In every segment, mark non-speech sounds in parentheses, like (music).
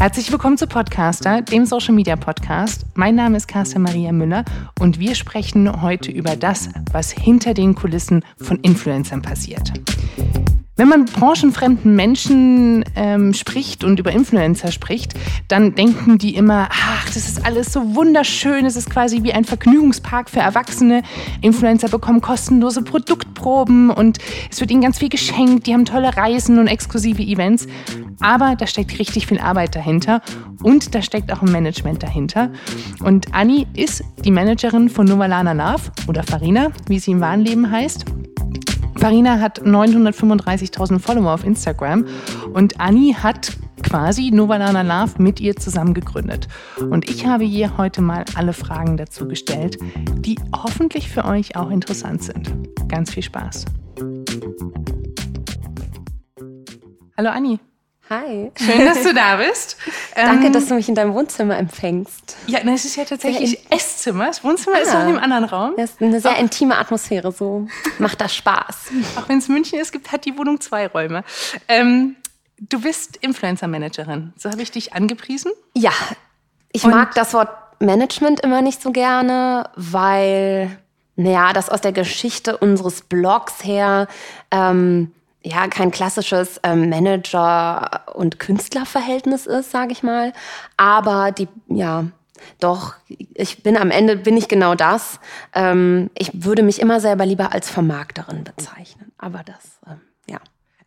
Herzlich willkommen zu Podcaster, dem Social Media Podcast. Mein Name ist Carsten Maria Müller und wir sprechen heute über das, was hinter den Kulissen von Influencern passiert. Wenn man branchenfremden Menschen ähm, spricht und über Influencer spricht, dann denken die immer, ach, das ist alles so wunderschön, es ist quasi wie ein Vergnügungspark für Erwachsene. Influencer bekommen kostenlose Produktproben und es wird ihnen ganz viel geschenkt, die haben tolle Reisen und exklusive Events. Aber da steckt richtig viel Arbeit dahinter und da steckt auch ein Management dahinter. Und Anni ist die Managerin von Novalana Love oder Farina, wie sie im wahren Leben heißt. Farina hat 935.000 Follower auf Instagram und Anni hat quasi Novalana Love mit ihr zusammen gegründet. Und ich habe ihr heute mal alle Fragen dazu gestellt, die hoffentlich für euch auch interessant sind. Ganz viel Spaß. Hallo Anni. Hi. Schön, dass du da bist. (laughs) Danke, ähm, dass du mich in deinem Wohnzimmer empfängst. Ja, es ist ja tatsächlich Esszimmer. Das Wohnzimmer ah, ist noch in einem anderen Raum. Das ist eine sehr Auch, intime Atmosphäre, so macht das Spaß. Auch wenn es München ist, gibt, hat die Wohnung zwei Räume. Ähm, du bist Influencer-Managerin. So habe ich dich angepriesen? Ja, ich Und mag das Wort Management immer nicht so gerne, weil, naja, das aus der Geschichte unseres Blogs her ähm, ja kein klassisches ähm, Manager- und Künstlerverhältnis ist, sage ich mal. Aber die, ja, doch, ich bin am Ende, bin ich genau das. Ähm, ich würde mich immer selber lieber als Vermarkterin bezeichnen. Aber das, ähm, ja.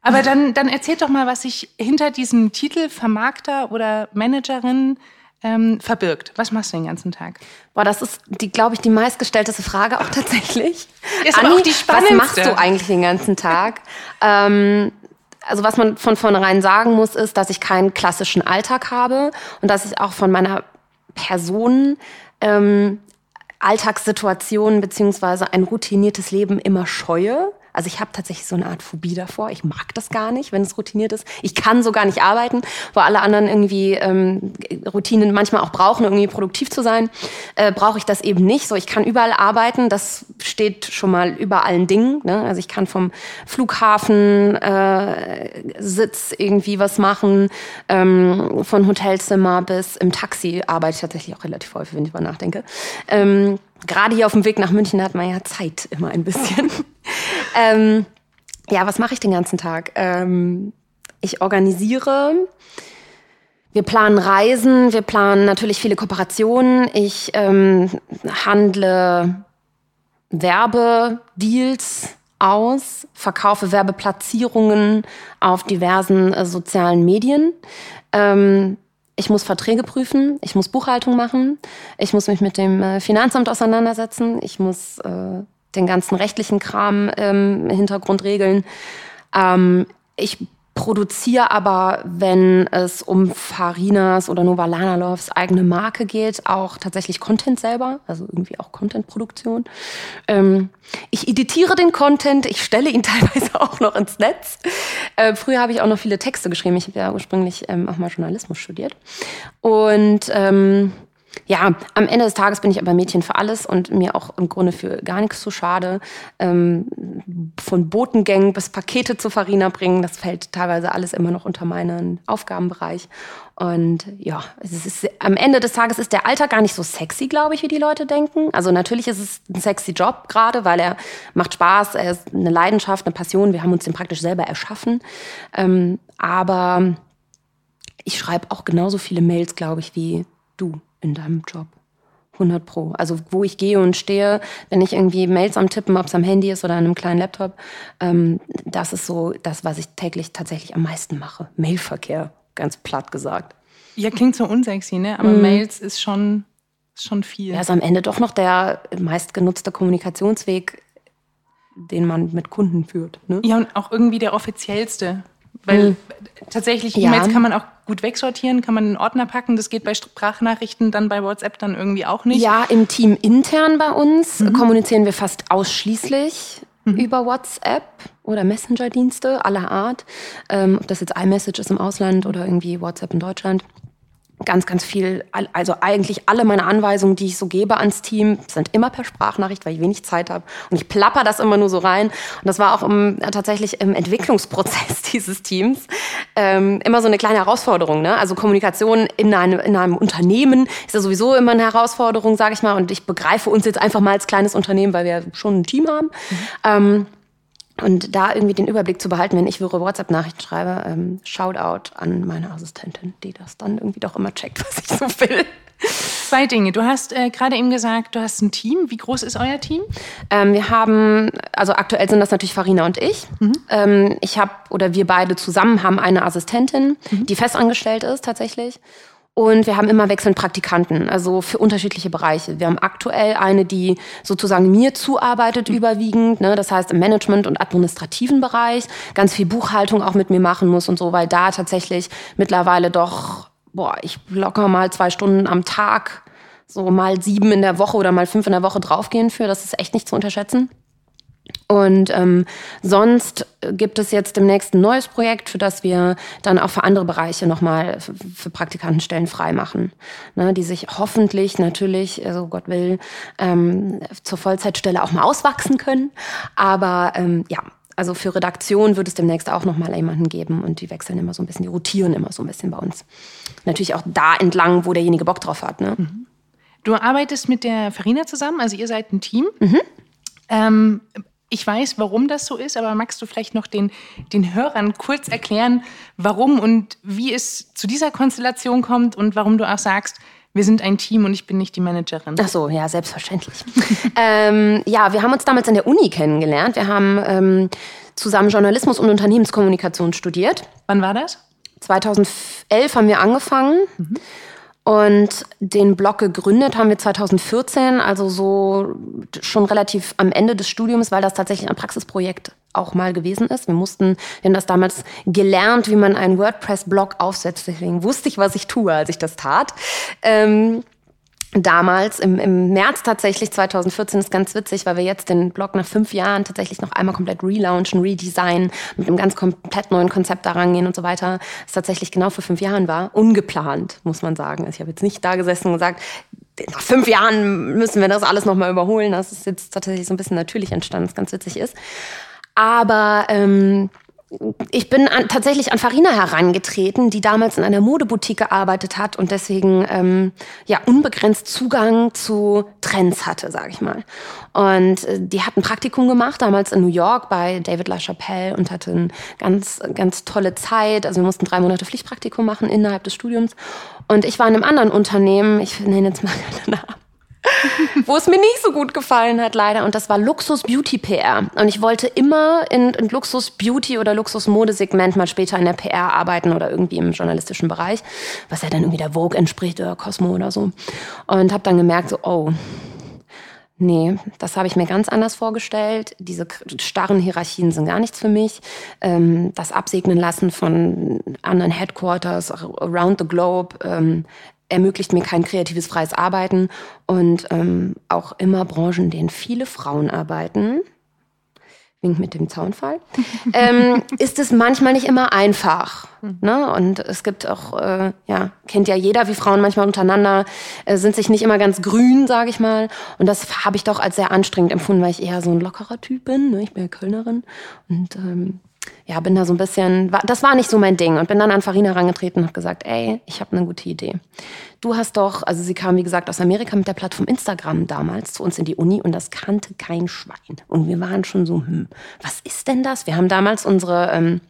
Aber dann, dann erzähl doch mal, was sich hinter diesem Titel Vermarkter oder Managerin ähm, verbirgt? Was machst du den ganzen Tag? Boah, das ist, die, glaube ich, die meistgestellteste Frage auch (laughs) tatsächlich. Ist Anni, auch die spannendste. Was machst du eigentlich den ganzen Tag? (laughs) ähm, also was man von vornherein sagen muss, ist, dass ich keinen klassischen Alltag habe und dass ich auch von meiner Person ähm, Alltagssituationen beziehungsweise ein routiniertes Leben immer scheue. Also ich habe tatsächlich so eine Art Phobie davor. Ich mag das gar nicht, wenn es routiniert ist. Ich kann so gar nicht arbeiten, wo alle anderen irgendwie ähm, Routinen manchmal auch brauchen, irgendwie produktiv zu sein. Äh, Brauche ich das eben nicht. So, ich kann überall arbeiten. Das steht schon mal über allen Dingen. Ne? Also ich kann vom Flughafen äh, Sitz irgendwie was machen, ähm, von Hotelzimmer bis im Taxi arbeite ich tatsächlich auch relativ häufig, wenn ich mal nachdenke. Ähm, gerade hier auf dem Weg nach München hat man ja Zeit immer ein bisschen. (laughs) ähm, ja, was mache ich den ganzen Tag? Ähm, ich organisiere. Wir planen Reisen, wir planen natürlich viele Kooperationen. Ich ähm, handle Werbedeals aus, verkaufe Werbeplatzierungen auf diversen äh, sozialen Medien. Ähm, ich muss Verträge prüfen, ich muss Buchhaltung machen, ich muss mich mit dem äh, Finanzamt auseinandersetzen, ich muss äh, den ganzen rechtlichen Kram ähm, im Hintergrund regeln. Ähm, ich produziere aber, wenn es um Farinas oder Novalana Loves eigene Marke geht, auch tatsächlich Content selber, also irgendwie auch Content-Produktion. Ähm, ich editiere den Content, ich stelle ihn (laughs) teilweise auch noch ins Netz. Äh, früher habe ich auch noch viele Texte geschrieben. Ich habe ja ursprünglich ähm, auch mal Journalismus studiert. Und ähm, ja, am Ende des Tages bin ich aber Mädchen für alles und mir auch im Grunde für gar nichts zu schade. Ähm, von Botengängen bis Pakete zu Farina bringen, das fällt teilweise alles immer noch unter meinen Aufgabenbereich. Und ja, es ist, am Ende des Tages ist der Alltag gar nicht so sexy, glaube ich, wie die Leute denken. Also natürlich ist es ein sexy Job gerade, weil er macht Spaß, er ist eine Leidenschaft, eine Passion. Wir haben uns den praktisch selber erschaffen. Ähm, aber ich schreibe auch genauso viele Mails, glaube ich, wie du in deinem Job. 100 Pro. Also wo ich gehe und stehe, wenn ich irgendwie Mails am Tippen, ob es am Handy ist oder an einem kleinen Laptop, ähm, das ist so das, was ich täglich tatsächlich am meisten mache. Mailverkehr, ganz platt gesagt. Ja, klingt so unsexy, ne? Aber mm. Mails ist schon, ist schon viel. Ja, ist am Ende doch noch der meistgenutzte Kommunikationsweg, den man mit Kunden führt. Ne? Ja, und auch irgendwie der offiziellste. Weil mhm. tatsächlich E-Mails kann man auch gut wegsortieren, kann man in Ordner packen. Das geht bei Sprachnachrichten dann bei WhatsApp dann irgendwie auch nicht. Ja, im Team intern bei uns mhm. kommunizieren wir fast ausschließlich mhm. über WhatsApp oder Messenger-Dienste aller Art. Ähm, ob das jetzt iMessage ist im Ausland oder irgendwie WhatsApp in Deutschland. Ganz, ganz viel, also eigentlich alle meine Anweisungen, die ich so gebe ans Team, sind immer per Sprachnachricht, weil ich wenig Zeit habe. Und ich plapper das immer nur so rein. Und das war auch im, tatsächlich im Entwicklungsprozess (laughs) dieses Teams ähm, immer so eine kleine Herausforderung. Ne? Also Kommunikation in einem, in einem Unternehmen ist ja sowieso immer eine Herausforderung, sage ich mal. Und ich begreife uns jetzt einfach mal als kleines Unternehmen, weil wir schon ein Team haben. Mhm. Ähm, und da irgendwie den Überblick zu behalten, wenn ich wirre WhatsApp-Nachrichten schreibe, ähm, Shoutout an meine Assistentin, die das dann irgendwie doch immer checkt, (laughs) was ich so will. Zwei Dinge. Du hast äh, gerade eben gesagt, du hast ein Team. Wie groß ist euer Team? Ähm, wir haben, also aktuell sind das natürlich Farina und ich. Mhm. Ähm, ich habe, oder wir beide zusammen haben eine Assistentin, mhm. die festangestellt ist tatsächlich. Und wir haben immer wechselnd Praktikanten, also für unterschiedliche Bereiche. Wir haben aktuell eine, die sozusagen mir zuarbeitet mhm. überwiegend, ne? das heißt im Management- und administrativen Bereich, ganz viel Buchhaltung auch mit mir machen muss und so, weil da tatsächlich mittlerweile doch, boah, ich locker mal zwei Stunden am Tag, so mal sieben in der Woche oder mal fünf in der Woche draufgehen für. Das ist echt nicht zu unterschätzen. Und ähm, sonst gibt es jetzt demnächst ein neues Projekt, für das wir dann auch für andere Bereiche nochmal für Praktikantenstellen freimachen, ne, die sich hoffentlich natürlich, also Gott will, ähm, zur Vollzeitstelle auch mal auswachsen können. Aber ähm, ja, also für Redaktion wird es demnächst auch nochmal jemanden geben und die wechseln immer so ein bisschen, die rotieren immer so ein bisschen bei uns. Natürlich auch da entlang, wo derjenige Bock drauf hat. Ne? Mhm. Du arbeitest mit der Farina zusammen, also ihr seid ein Team. Mhm. Ähm, ich weiß, warum das so ist, aber magst du vielleicht noch den, den Hörern kurz erklären, warum und wie es zu dieser Konstellation kommt und warum du auch sagst, wir sind ein Team und ich bin nicht die Managerin. Ach so, ja, selbstverständlich. (laughs) ähm, ja, wir haben uns damals an der Uni kennengelernt. Wir haben ähm, zusammen Journalismus und Unternehmenskommunikation studiert. Wann war das? 2011 haben wir angefangen. Mhm. Und den Blog gegründet haben wir 2014, also so schon relativ am Ende des Studiums, weil das tatsächlich ein Praxisprojekt auch mal gewesen ist. Wir mussten, wir haben das damals gelernt, wie man einen WordPress-Blog aufsetzt. Deswegen wusste ich, was ich tue, als ich das tat. Ähm, damals im, im März tatsächlich 2014 ist ganz witzig, weil wir jetzt den Blog nach fünf Jahren tatsächlich noch einmal komplett relaunchen, redesignen, mit einem ganz komplett neuen Konzept daran gehen und so weiter. Das tatsächlich genau vor fünf Jahren war. Ungeplant, muss man sagen. Also ich habe jetzt nicht da gesessen und gesagt, nach fünf Jahren müssen wir das alles nochmal überholen. Das ist jetzt tatsächlich so ein bisschen natürlich entstanden, was ganz witzig ist. Aber ähm, ich bin an, tatsächlich an Farina herangetreten, die damals in einer Modeboutique gearbeitet hat und deswegen ähm, ja unbegrenzt Zugang zu Trends hatte, sage ich mal. Und äh, die hat ein Praktikum gemacht damals in New York bei David LaChapelle und hatte eine ganz ganz tolle Zeit. Also wir mussten drei Monate Pflichtpraktikum machen innerhalb des Studiums. Und ich war in einem anderen Unternehmen, ich nenne jetzt mal (laughs) keine Namen, (laughs) wo es mir nicht so gut gefallen hat, leider. Und das war Luxus Beauty PR. Und ich wollte immer in, in Luxus Beauty oder Luxus Modesegment mal später in der PR arbeiten oder irgendwie im journalistischen Bereich, was ja dann irgendwie der Vogue entspricht oder Cosmo oder so. Und habe dann gemerkt, so, oh, Nee, das habe ich mir ganz anders vorgestellt. Diese starren Hierarchien sind gar nichts für mich. Ähm, das Absegnen lassen von anderen Headquarters around the globe, ähm, ermöglicht mir kein kreatives freies Arbeiten und ähm, auch immer Branchen, in denen viele Frauen arbeiten. Wink mit dem Zaunfall. (laughs) ähm, ist es manchmal nicht immer einfach. Ne? Und es gibt auch, äh, ja, kennt ja jeder, wie Frauen manchmal untereinander äh, sind sich nicht immer ganz grün, sage ich mal. Und das habe ich doch als sehr anstrengend empfunden, weil ich eher so ein lockerer Typ bin. Ne? Ich bin ja Kölnerin. Und ähm, ja, bin da so ein bisschen, das war nicht so mein Ding und bin dann an Farina herangetreten und habe gesagt, ey, ich habe eine gute Idee. Du hast doch, also sie kam wie gesagt aus Amerika mit der Plattform Instagram damals zu uns in die Uni und das kannte kein Schwein. Und wir waren schon so, hm, was ist denn das? Wir haben damals unsere, ähm,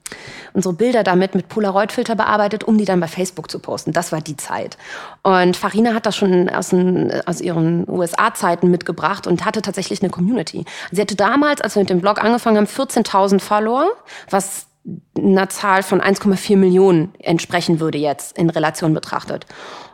unsere Bilder damit mit Polaroid-Filter bearbeitet, um die dann bei Facebook zu posten. Das war die Zeit. Und Farina hat das schon aus, den, aus ihren USA-Zeiten mitgebracht und hatte tatsächlich eine Community. Sie hatte damals, als wir mit dem Blog angefangen haben, 14.000 Follower, was einer Zahl von 1,4 Millionen entsprechen würde jetzt in Relation betrachtet.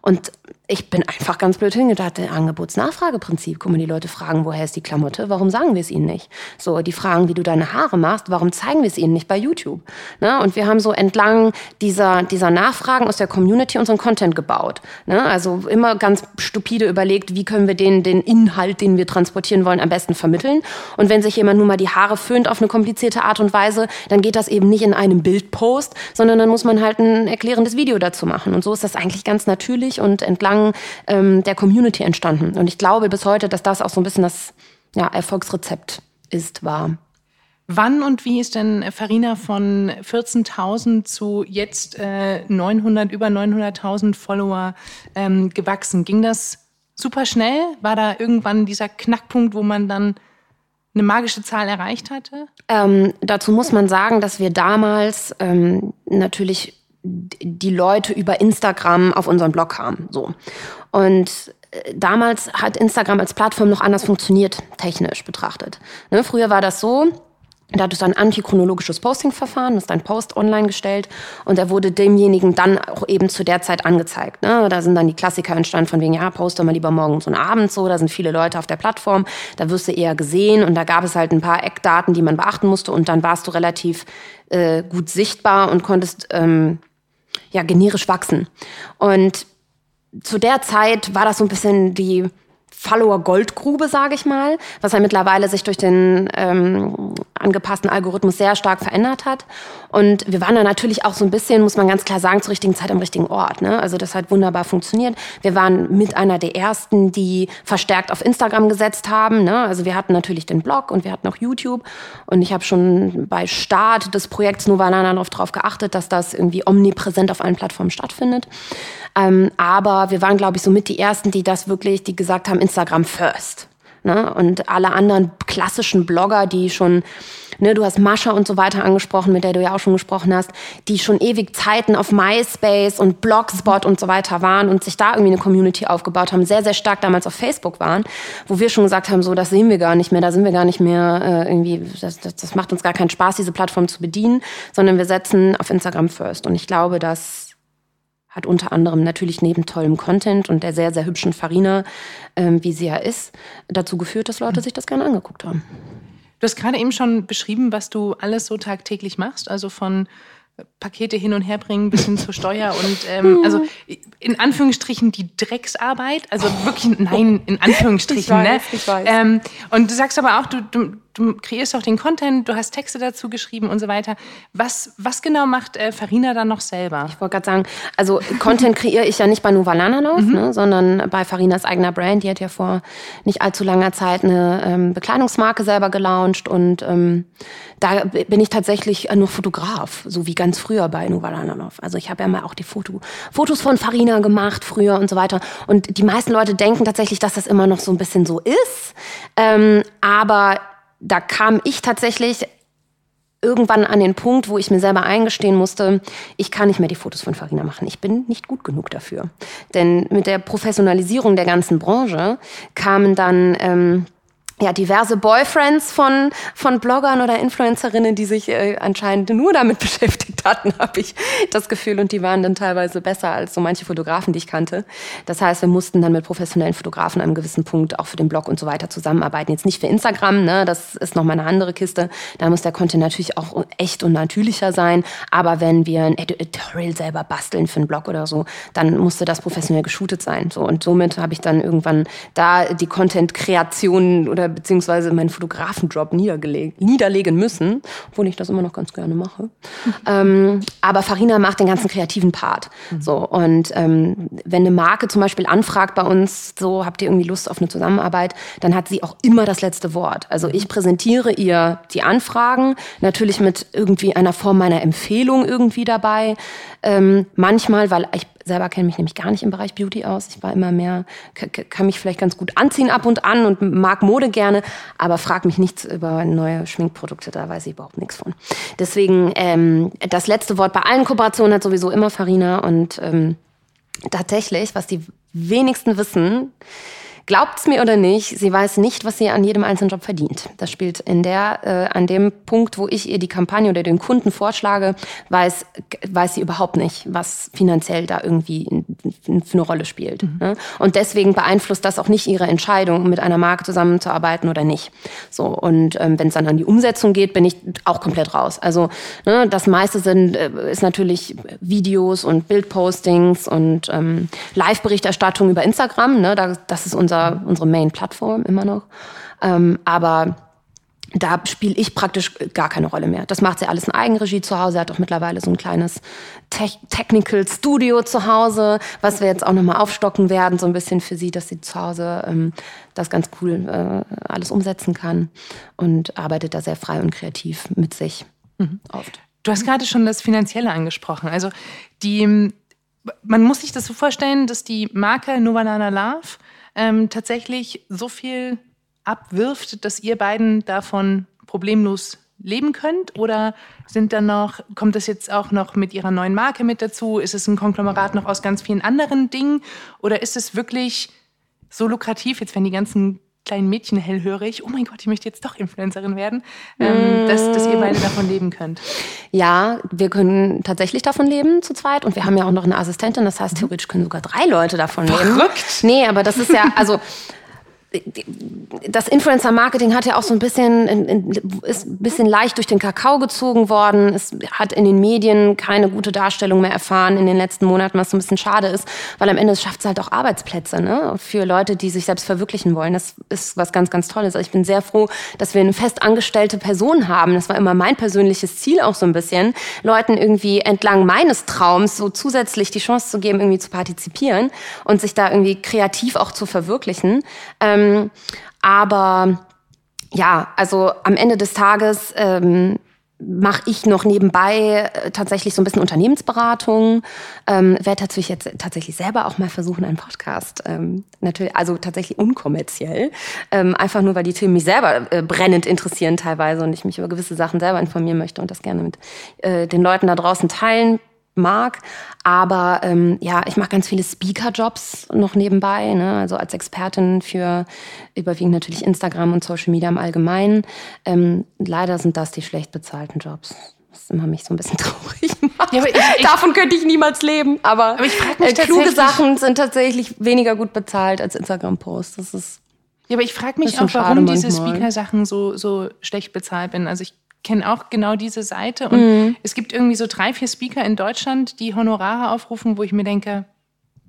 Und ich bin einfach ganz blöd hingedacht, Angebots-Nachfrageprinzip. Guck mal, die Leute fragen, woher ist die Klamotte? Warum sagen wir es ihnen nicht? So, die fragen, wie du deine Haare machst. Warum zeigen wir es ihnen nicht bei YouTube? Ne? Und wir haben so entlang dieser, dieser Nachfragen aus der Community unseren Content gebaut. Ne? Also immer ganz stupide überlegt, wie können wir den, den Inhalt, den wir transportieren wollen, am besten vermitteln. Und wenn sich jemand nur mal die Haare föhnt auf eine komplizierte Art und Weise, dann geht das eben nicht in einem Bildpost, sondern dann muss man halt ein erklärendes Video dazu machen. Und so ist das eigentlich ganz natürlich und entlang entlang ähm, der Community entstanden. Und ich glaube bis heute, dass das auch so ein bisschen das ja, Erfolgsrezept ist, war. Wann und wie ist denn Farina von 14.000 zu jetzt äh, 900, über 900.000 Follower ähm, gewachsen? Ging das super schnell? War da irgendwann dieser Knackpunkt, wo man dann eine magische Zahl erreicht hatte? Ähm, dazu muss man sagen, dass wir damals ähm, natürlich die Leute über Instagram auf unseren Blog kamen. So. Und äh, damals hat Instagram als Plattform noch anders funktioniert, technisch betrachtet. Ne, früher war das so, da hattest du ein antichronologisches Posting-Verfahren, hast deinen Post online gestellt und er wurde demjenigen dann auch eben zu der Zeit angezeigt. Ne? Da sind dann die Klassiker entstanden von wegen, ja, poste mal lieber morgens und abends so, da sind viele Leute auf der Plattform, da wirst du eher gesehen und da gab es halt ein paar Eckdaten, die man beachten musste und dann warst du relativ äh, gut sichtbar und konntest ähm, ja, generisch wachsen. Und zu der Zeit war das so ein bisschen die Follower-Goldgrube, sage ich mal, was ja mittlerweile sich durch den ähm, angepassten Algorithmus sehr stark verändert hat. Und wir waren da natürlich auch so ein bisschen, muss man ganz klar sagen, zur richtigen Zeit am richtigen Ort. Ne? Also das hat wunderbar funktioniert. Wir waren mit einer der ersten, die verstärkt auf Instagram gesetzt haben. Ne? Also wir hatten natürlich den Blog und wir hatten auch YouTube. Und ich habe schon bei Start des Projekts Novalana darauf geachtet, dass das irgendwie omnipräsent auf allen Plattformen stattfindet. Ähm, aber wir waren, glaube ich, so mit die Ersten, die das wirklich, die gesagt haben, Instagram first. Ne? Und alle anderen klassischen Blogger, die schon, ne, du hast Mascha und so weiter angesprochen, mit der du ja auch schon gesprochen hast, die schon ewig Zeiten auf MySpace und Blogspot und so weiter waren und sich da irgendwie eine Community aufgebaut haben, sehr, sehr stark damals auf Facebook waren, wo wir schon gesagt haben, so, das sehen wir gar nicht mehr, da sind wir gar nicht mehr äh, irgendwie, das, das, das macht uns gar keinen Spaß, diese Plattform zu bedienen, sondern wir setzen auf Instagram first. Und ich glaube, dass hat unter anderem natürlich neben tollem Content und der sehr, sehr hübschen Farina, ähm, wie sie ja ist, dazu geführt, dass Leute sich das gerne angeguckt haben. Du hast gerade eben schon beschrieben, was du alles so tagtäglich machst, also von Pakete hin und her bringen bis hin zur Steuer und ähm, (laughs) also in Anführungsstrichen die Drecksarbeit, also wirklich nein in (laughs) Anführungsstrichen, ich weiß, ne? Ich weiß. Ähm, und du sagst aber auch, du, du, du kreierst auch den Content, du hast Texte dazu geschrieben und so weiter. Was, was genau macht äh, Farina dann noch selber? Ich wollte gerade sagen, also Content kreiere ich ja nicht bei Nuvalananov, mhm. ne, sondern bei Farinas eigener Brand. Die hat ja vor nicht allzu langer Zeit eine ähm, Bekleidungsmarke selber gelauncht und ähm, da bin ich tatsächlich nur Fotograf, so wie ganz früher bei Nuvalananov. Also ich habe ja mal auch die Foto, Fotos von Farina gemacht früher und so weiter. Und die meisten Leute denken tatsächlich, dass das immer noch so ein bisschen so ist. Ähm, aber da kam ich tatsächlich irgendwann an den Punkt, wo ich mir selber eingestehen musste, ich kann nicht mehr die Fotos von Farina machen. Ich bin nicht gut genug dafür. Denn mit der Professionalisierung der ganzen Branche kamen dann ähm, ja, diverse Boyfriends von, von Bloggern oder Influencerinnen, die sich äh, anscheinend nur damit (laughs) beschäftigt hatten, habe ich das Gefühl. Und die waren dann teilweise besser als so manche Fotografen, die ich kannte. Das heißt, wir mussten dann mit professionellen Fotografen an einem gewissen Punkt auch für den Blog und so weiter zusammenarbeiten. Jetzt nicht für Instagram, ne? das ist noch mal eine andere Kiste. Da muss der Content natürlich auch echt und natürlicher sein. Aber wenn wir ein Editorial selber basteln für einen Blog oder so, dann musste das professionell geshootet sein. So, und somit habe ich dann irgendwann da die Content-Kreation oder beziehungsweise meinen Fotografenjob niederlegen müssen, obwohl ich das immer noch ganz gerne mache. Mhm. (laughs) Ähm, aber Farina macht den ganzen kreativen Part. Mhm. So und ähm, wenn eine Marke zum Beispiel anfragt bei uns, so habt ihr irgendwie Lust auf eine Zusammenarbeit, dann hat sie auch immer das letzte Wort. Also ich präsentiere ihr die Anfragen, natürlich mit irgendwie einer Form meiner Empfehlung irgendwie dabei. Ähm, manchmal, weil ich selber kenne mich nämlich gar nicht im Bereich Beauty aus. Ich war immer mehr, kann mich vielleicht ganz gut anziehen ab und an und mag Mode gerne, aber frag mich nichts über neue Schminkprodukte, da weiß ich überhaupt nichts von. Deswegen, ähm, das letzte Wort bei allen Kooperationen hat sowieso immer Farina und ähm, tatsächlich, was die wenigsten wissen, Glaubt's mir oder nicht, sie weiß nicht, was sie an jedem einzelnen Job verdient. Das spielt in der, äh, an dem Punkt, wo ich ihr die Kampagne oder den Kunden vorschlage, weiß, weiß sie überhaupt nicht, was finanziell da irgendwie für eine Rolle spielt. Mhm. Ne? Und deswegen beeinflusst das auch nicht ihre Entscheidung, mit einer Marke zusammenzuarbeiten oder nicht. So und ähm, wenn es dann an die Umsetzung geht, bin ich auch komplett raus. Also ne, das meiste sind äh, ist natürlich Videos und Bildpostings und ähm, Live-Berichterstattung über Instagram. Ne? das ist unser, unsere Main-Plattform immer noch. Ähm, aber da spiele ich praktisch gar keine Rolle mehr. Das macht sie alles in Eigenregie zu Hause. Er hat auch mittlerweile so ein kleines Te Technical Studio zu Hause, was wir jetzt auch nochmal aufstocken werden, so ein bisschen für sie, dass sie zu Hause ähm, das ganz cool äh, alles umsetzen kann und arbeitet da sehr frei und kreativ mit sich mhm. oft. Du hast gerade schon das Finanzielle angesprochen. Also die, man muss sich das so vorstellen, dass die Marke Novanana Love ähm, tatsächlich so viel abwirft, dass ihr beiden davon problemlos leben könnt? Oder sind dann noch, kommt das jetzt auch noch mit ihrer neuen Marke mit dazu? Ist es ein Konglomerat noch aus ganz vielen anderen Dingen? Oder ist es wirklich so lukrativ, jetzt wenn die ganzen kleinen Mädchen hellhörig, oh mein Gott, ich möchte jetzt doch Influencerin werden, ähm, mm. dass, dass ihr beide davon leben könnt? Ja, wir können tatsächlich davon leben zu zweit und wir haben ja auch noch eine Assistentin, das heißt, theoretisch können sogar drei Leute davon Verrückt. leben. Verrückt! Nee, aber das ist ja, also das Influencer-Marketing hat ja auch so ein bisschen, ist ein bisschen leicht durch den Kakao gezogen worden. Es hat in den Medien keine gute Darstellung mehr erfahren in den letzten Monaten, was so ein bisschen schade ist, weil am Ende schafft es halt auch Arbeitsplätze ne? für Leute, die sich selbst verwirklichen wollen. Das ist was ganz, ganz Tolles. Also ich bin sehr froh, dass wir eine festangestellte Person haben. Das war immer mein persönliches Ziel auch so ein bisschen, Leuten irgendwie entlang meines Traums so zusätzlich die Chance zu geben, irgendwie zu partizipieren und sich da irgendwie kreativ auch zu verwirklichen. Ähm, ähm, aber ja, also am Ende des Tages ähm, mache ich noch nebenbei äh, tatsächlich so ein bisschen Unternehmensberatung. Ähm, Werde tatsächlich jetzt tatsächlich selber auch mal versuchen, einen Podcast. Ähm, natürlich, also tatsächlich unkommerziell. Ähm, einfach nur, weil die Themen mich selber äh, brennend interessieren teilweise und ich mich über gewisse Sachen selber informieren möchte und das gerne mit äh, den Leuten da draußen teilen mag. Aber ähm, ja, ich mache ganz viele Speaker-Jobs noch nebenbei, ne? also als Expertin für überwiegend natürlich Instagram und Social Media im Allgemeinen. Ähm, leider sind das die schlecht bezahlten Jobs was immer mich so ein bisschen (laughs) traurig macht. Ja, ich, ich, Davon könnte ich niemals leben. Aber, aber ich mich äh, kluge Sachen sind tatsächlich weniger gut bezahlt als Instagram-Posts. Das ist ja, aber ich frage mich auch, warum diese Speaker-Sachen so, so schlecht bezahlt sind. Also ich kenne auch genau diese Seite. Und mhm. es gibt irgendwie so drei, vier Speaker in Deutschland, die Honorare aufrufen, wo ich mir denke,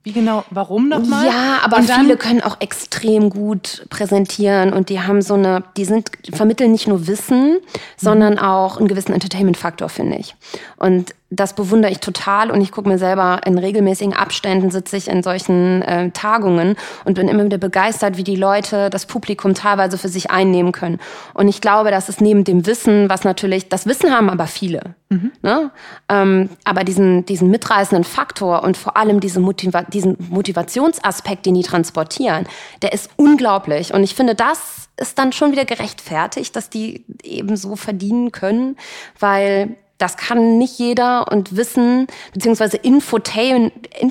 wie genau, warum nochmal? Ja, aber viele können auch extrem gut präsentieren und die haben so eine, die sind, vermitteln nicht nur Wissen, mhm. sondern auch einen gewissen Entertainment-Faktor, finde ich. Und das bewundere ich total und ich gucke mir selber in regelmäßigen Abständen sitze ich in solchen äh, Tagungen und bin immer wieder begeistert, wie die Leute das Publikum teilweise für sich einnehmen können. Und ich glaube, dass es neben dem Wissen, was natürlich, das Wissen haben aber viele, mhm. ne? Ähm, aber diesen, diesen mitreißenden Faktor und vor allem diese Motiva diesen Motivationsaspekt, den die transportieren, der ist unglaublich. Und ich finde, das ist dann schon wieder gerechtfertigt, dass die eben so verdienen können, weil das kann nicht jeder und Wissen beziehungsweise Infotain,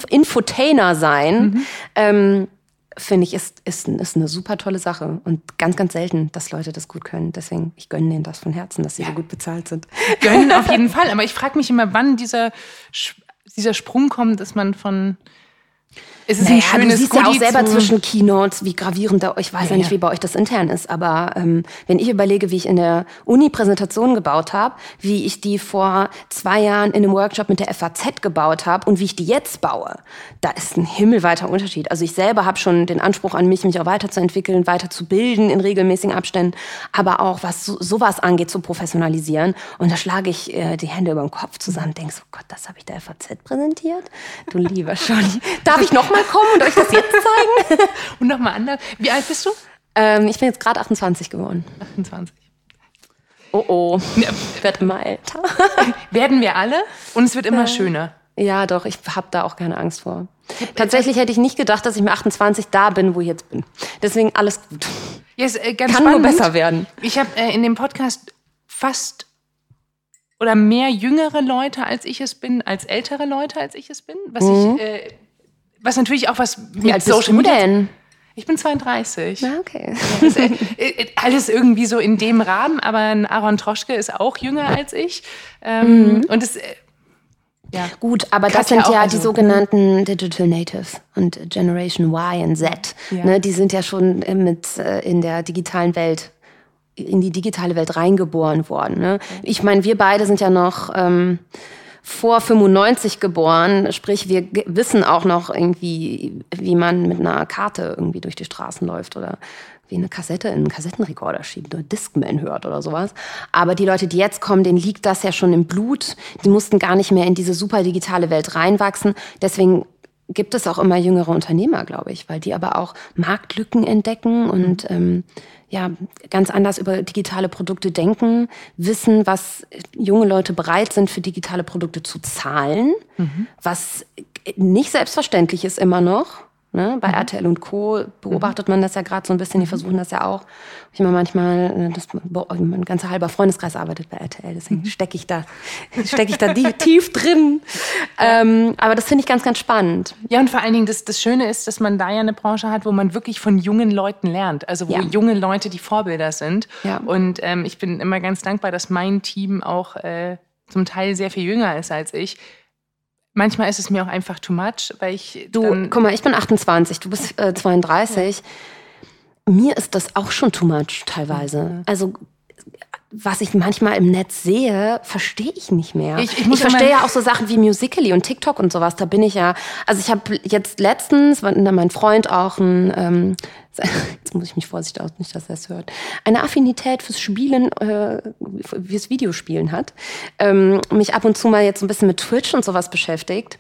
Infotainer sein. Mhm. Ähm, finde ich, ist, ist, ist eine super tolle Sache und ganz, ganz selten, dass Leute das gut können. Deswegen, ich gönne denen das von Herzen, dass sie ja. so gut bezahlt sind. (laughs) Gönnen auf jeden Fall, aber ich frage mich immer, wann dieser, dieser Sprung kommt, dass man von es ist naja, ein schönes du siehst Goodie ja auch selber zwischen Keynotes, wie gravierend da, ich weiß ja, ja nicht, wie bei euch das intern ist, aber ähm, wenn ich überlege, wie ich in der Uni Präsentationen gebaut habe, wie ich die vor zwei Jahren in einem Workshop mit der FAZ gebaut habe und wie ich die jetzt baue, da ist ein himmelweiter Unterschied. Also ich selber habe schon den Anspruch an mich, mich auch weiterzuentwickeln, weiterzubilden in regelmäßigen Abständen, aber auch was so, sowas angeht, zu professionalisieren. Und da schlage ich äh, die Hände über den Kopf zusammen, denke so, Gott, das habe ich der FAZ präsentiert? Du lieber Scholli. Darf ich noch mal kommen und euch das jetzt zeigen? (laughs) und nochmal anders. Wie alt bist du? Ähm, ich bin jetzt gerade 28 geworden. 28. Oh oh. Ich werde immer älter. (laughs) Werden wir alle und es wird immer schöner. Ja, doch, ich habe da auch keine Angst vor. Tatsächlich hätte ich nicht gedacht, dass ich mit 28 da bin, wo ich jetzt bin. Deswegen alles gut. Yes, äh, Kann spannend. nur besser werden. Ich habe äh, in dem Podcast fast oder mehr jüngere Leute, als ich es bin, als ältere Leute, als ich es bin. Was mhm. ich äh, was natürlich auch was mit Wie alt Social Media. Denn? Ich bin 32. Na, okay. Ja, äh, alles irgendwie so in dem Rahmen, aber Aaron Troschke ist auch jünger als ich. Ähm, mhm. Und es. Äh, ja. Gut, aber Katja das sind ja also, die sogenannten Digital Natives und Generation Y und Z. Ja. Ne, die sind ja schon mit äh, in der digitalen Welt in die digitale Welt reingeboren worden. Ne? Ich meine, wir beide sind ja noch ähm, vor 95 geboren, sprich wir wissen auch noch irgendwie, wie man mit einer Karte irgendwie durch die Straßen läuft oder wie eine Kassette in einen Kassettenrekorder schiebt oder Discman hört oder sowas. Aber die Leute, die jetzt kommen, denen liegt das ja schon im Blut. Die mussten gar nicht mehr in diese super digitale Welt reinwachsen. Deswegen gibt es auch immer jüngere Unternehmer, glaube ich, weil die aber auch Marktlücken entdecken und ähm, ja, ganz anders über digitale Produkte denken, wissen, was junge Leute bereit sind, für digitale Produkte zu zahlen, mhm. was nicht selbstverständlich ist immer noch. Ne? Bei mhm. RTL und Co. beobachtet mhm. man das ja gerade so ein bisschen, die mhm. versuchen das ja auch. Ich meine manchmal, äh, das, mein ganzer halber Freundeskreis arbeitet bei RTL, deswegen mhm. stecke ich da, stecke ich da (laughs) tief drin. Ähm, aber das finde ich ganz, ganz spannend. Ja, und vor allen Dingen, das, das Schöne ist, dass man da ja eine Branche hat, wo man wirklich von jungen Leuten lernt. Also wo ja. junge Leute die Vorbilder sind. Ja. Und ähm, ich bin immer ganz dankbar, dass mein Team auch äh, zum Teil sehr viel jünger ist als ich Manchmal ist es mir auch einfach too much, weil ich. Du, guck mal, ich bin 28, du bist äh, 32. Ja. Mir ist das auch schon too much teilweise. Mhm. Also was ich manchmal im Netz sehe, verstehe ich nicht mehr. Ich, ich, ich verstehe ja auch so Sachen wie Musically und TikTok und sowas. Da bin ich ja. Also ich habe jetzt letztens, mein Freund auch ein, ähm, (laughs) jetzt muss ich mich vorsichtig aus, nicht, dass er es hört, eine Affinität fürs Spielen, äh, fürs Videospielen hat, ähm, mich ab und zu mal jetzt ein bisschen mit Twitch und sowas beschäftigt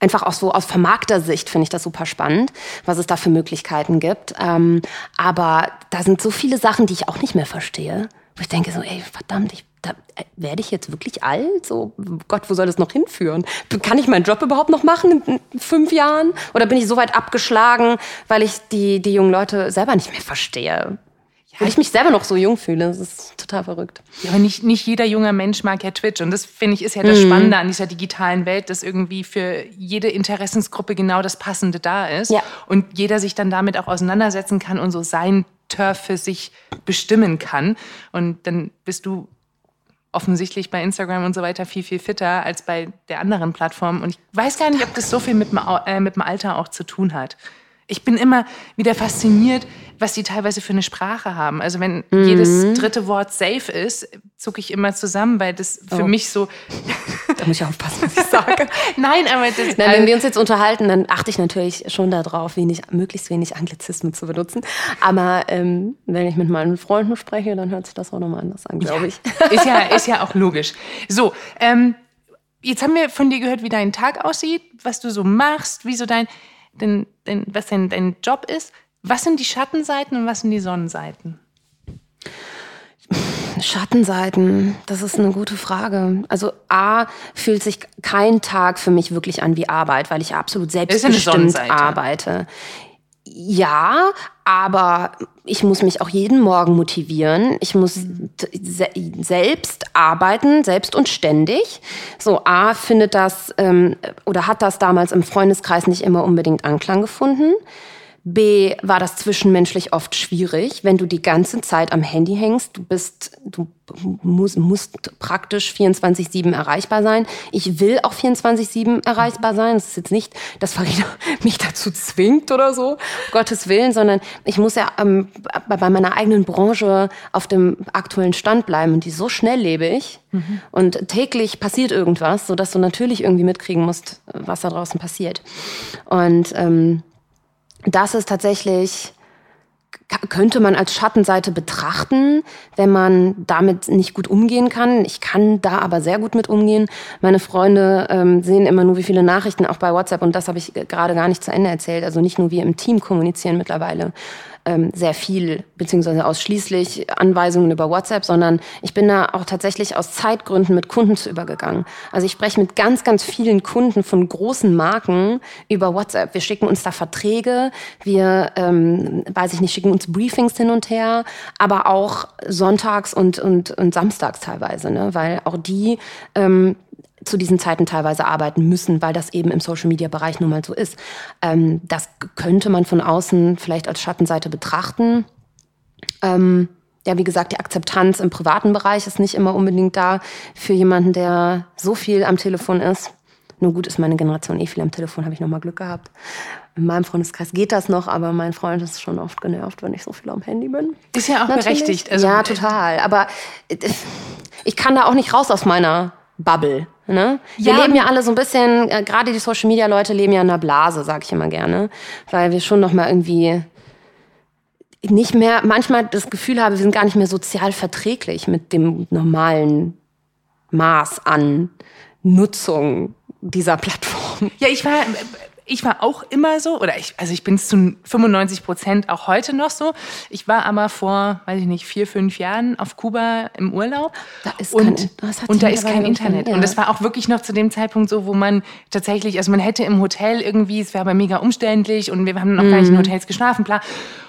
einfach auch so aus Vermarkter-Sicht finde ich das super spannend, was es da für Möglichkeiten gibt. Ähm, aber da sind so viele Sachen, die ich auch nicht mehr verstehe. Wo ich denke so, ey, verdammt, ich, da, äh, werde ich jetzt wirklich alt? So, Gott, wo soll das noch hinführen? Kann ich meinen Job überhaupt noch machen in fünf Jahren? Oder bin ich so weit abgeschlagen, weil ich die, die jungen Leute selber nicht mehr verstehe? Ja, weil ich mich selber noch so jung fühle. Das ist total verrückt. Ja, aber nicht, nicht jeder junge Mensch mag ja Twitch. Und das finde ich ist ja das mhm. Spannende an dieser digitalen Welt, dass irgendwie für jede Interessensgruppe genau das Passende da ist. Ja. Und jeder sich dann damit auch auseinandersetzen kann und so sein Turf für sich bestimmen kann. Und dann bist du offensichtlich bei Instagram und so weiter viel, viel fitter als bei der anderen Plattform. Und ich weiß gar nicht, ob das so viel mit dem, äh, mit dem Alter auch zu tun hat. Ich bin immer wieder fasziniert, was die teilweise für eine Sprache haben. Also wenn mhm. jedes dritte Wort safe ist, zucke ich immer zusammen, weil das für oh. mich so. (laughs) Da muss ich aufpassen, was ich (laughs) sage. Nein, aber das, Nein, wenn wir uns jetzt unterhalten, dann achte ich natürlich schon darauf, wenig, möglichst wenig Anglizismen zu benutzen. Aber ähm, wenn ich mit meinen Freunden spreche, dann hört sich das auch nochmal anders an, glaube ich. (laughs) Ist ja, ist ja auch logisch. So, ähm, jetzt haben wir von dir gehört, wie dein Tag aussieht, was du so machst, wie so dein dein, dein, was dein, dein Job ist. Was sind die Schattenseiten und was sind die Sonnenseiten? Schattenseiten, das ist eine gute Frage. Also A, fühlt sich kein Tag für mich wirklich an wie Arbeit, weil ich absolut selbstbestimmt arbeite. Ja, aber ich muss mich auch jeden Morgen motivieren. Ich muss se selbst arbeiten, selbst und ständig. So, A findet das ähm, oder hat das damals im Freundeskreis nicht immer unbedingt Anklang gefunden. B war das zwischenmenschlich oft schwierig, wenn du die ganze Zeit am Handy hängst. Du bist, du musst, musst praktisch 24-7 erreichbar sein. Ich will auch 24-7 erreichbar sein. Das ist jetzt nicht, dass Farina (laughs) mich dazu zwingt oder so, Gottes Willen, sondern ich muss ja ähm, bei meiner eigenen Branche auf dem aktuellen Stand bleiben. Und die so schnell lebe ich. Mhm. Und täglich passiert irgendwas, sodass du natürlich irgendwie mitkriegen musst, was da draußen passiert. Und ähm, das ist tatsächlich, könnte man als Schattenseite betrachten, wenn man damit nicht gut umgehen kann. Ich kann da aber sehr gut mit umgehen. Meine Freunde ähm, sehen immer nur, wie viele Nachrichten auch bei WhatsApp und das habe ich gerade gar nicht zu Ende erzählt. Also nicht nur wir im Team kommunizieren mittlerweile ähm, sehr viel beziehungsweise ausschließlich Anweisungen über WhatsApp, sondern ich bin da auch tatsächlich aus Zeitgründen mit Kunden zu übergegangen. Also ich spreche mit ganz, ganz vielen Kunden von großen Marken über WhatsApp. Wir schicken uns da Verträge, wir, ähm, weiß ich nicht, schicken uns Briefings hin und her, aber auch sonntags und, und, und samstags teilweise, ne? weil auch die ähm, zu diesen Zeiten teilweise arbeiten müssen, weil das eben im Social-Media-Bereich nun mal so ist. Ähm, das könnte man von außen vielleicht als Schattenseite betrachten. Ähm, ja, wie gesagt, die Akzeptanz im privaten Bereich ist nicht immer unbedingt da für jemanden, der so viel am Telefon ist. Nur gut ist meine Generation eh viel am Telefon, habe ich nochmal Glück gehabt. In meinem Freundeskreis geht das noch, aber mein Freund ist schon oft genervt, wenn ich so viel am Handy bin. Ist ja auch Natürlich. berechtigt. Also, ja, total. Aber äh, ich kann da auch nicht raus aus meiner Bubble. Ne? Wir ja. leben ja alle so ein bisschen, äh, gerade die Social Media Leute leben ja in einer Blase, sage ich immer gerne, weil wir schon noch mal irgendwie nicht mehr, manchmal das Gefühl habe, wir sind gar nicht mehr sozial verträglich mit dem normalen Maß an Nutzung dieser Plattform. Ja, ich war ich war auch immer so, oder ich, also ich bin zu 95 Prozent auch heute noch so. Ich war aber vor, weiß ich nicht, vier, fünf Jahren auf Kuba im Urlaub. Da ist und, kein, und da ist kein Internet. Ja. Und das war auch wirklich noch zu dem Zeitpunkt so, wo man tatsächlich, also man hätte im Hotel irgendwie, es wäre aber mega umständlich und wir haben noch mhm. gar nicht in mhm. Hotels geschlafen, bla.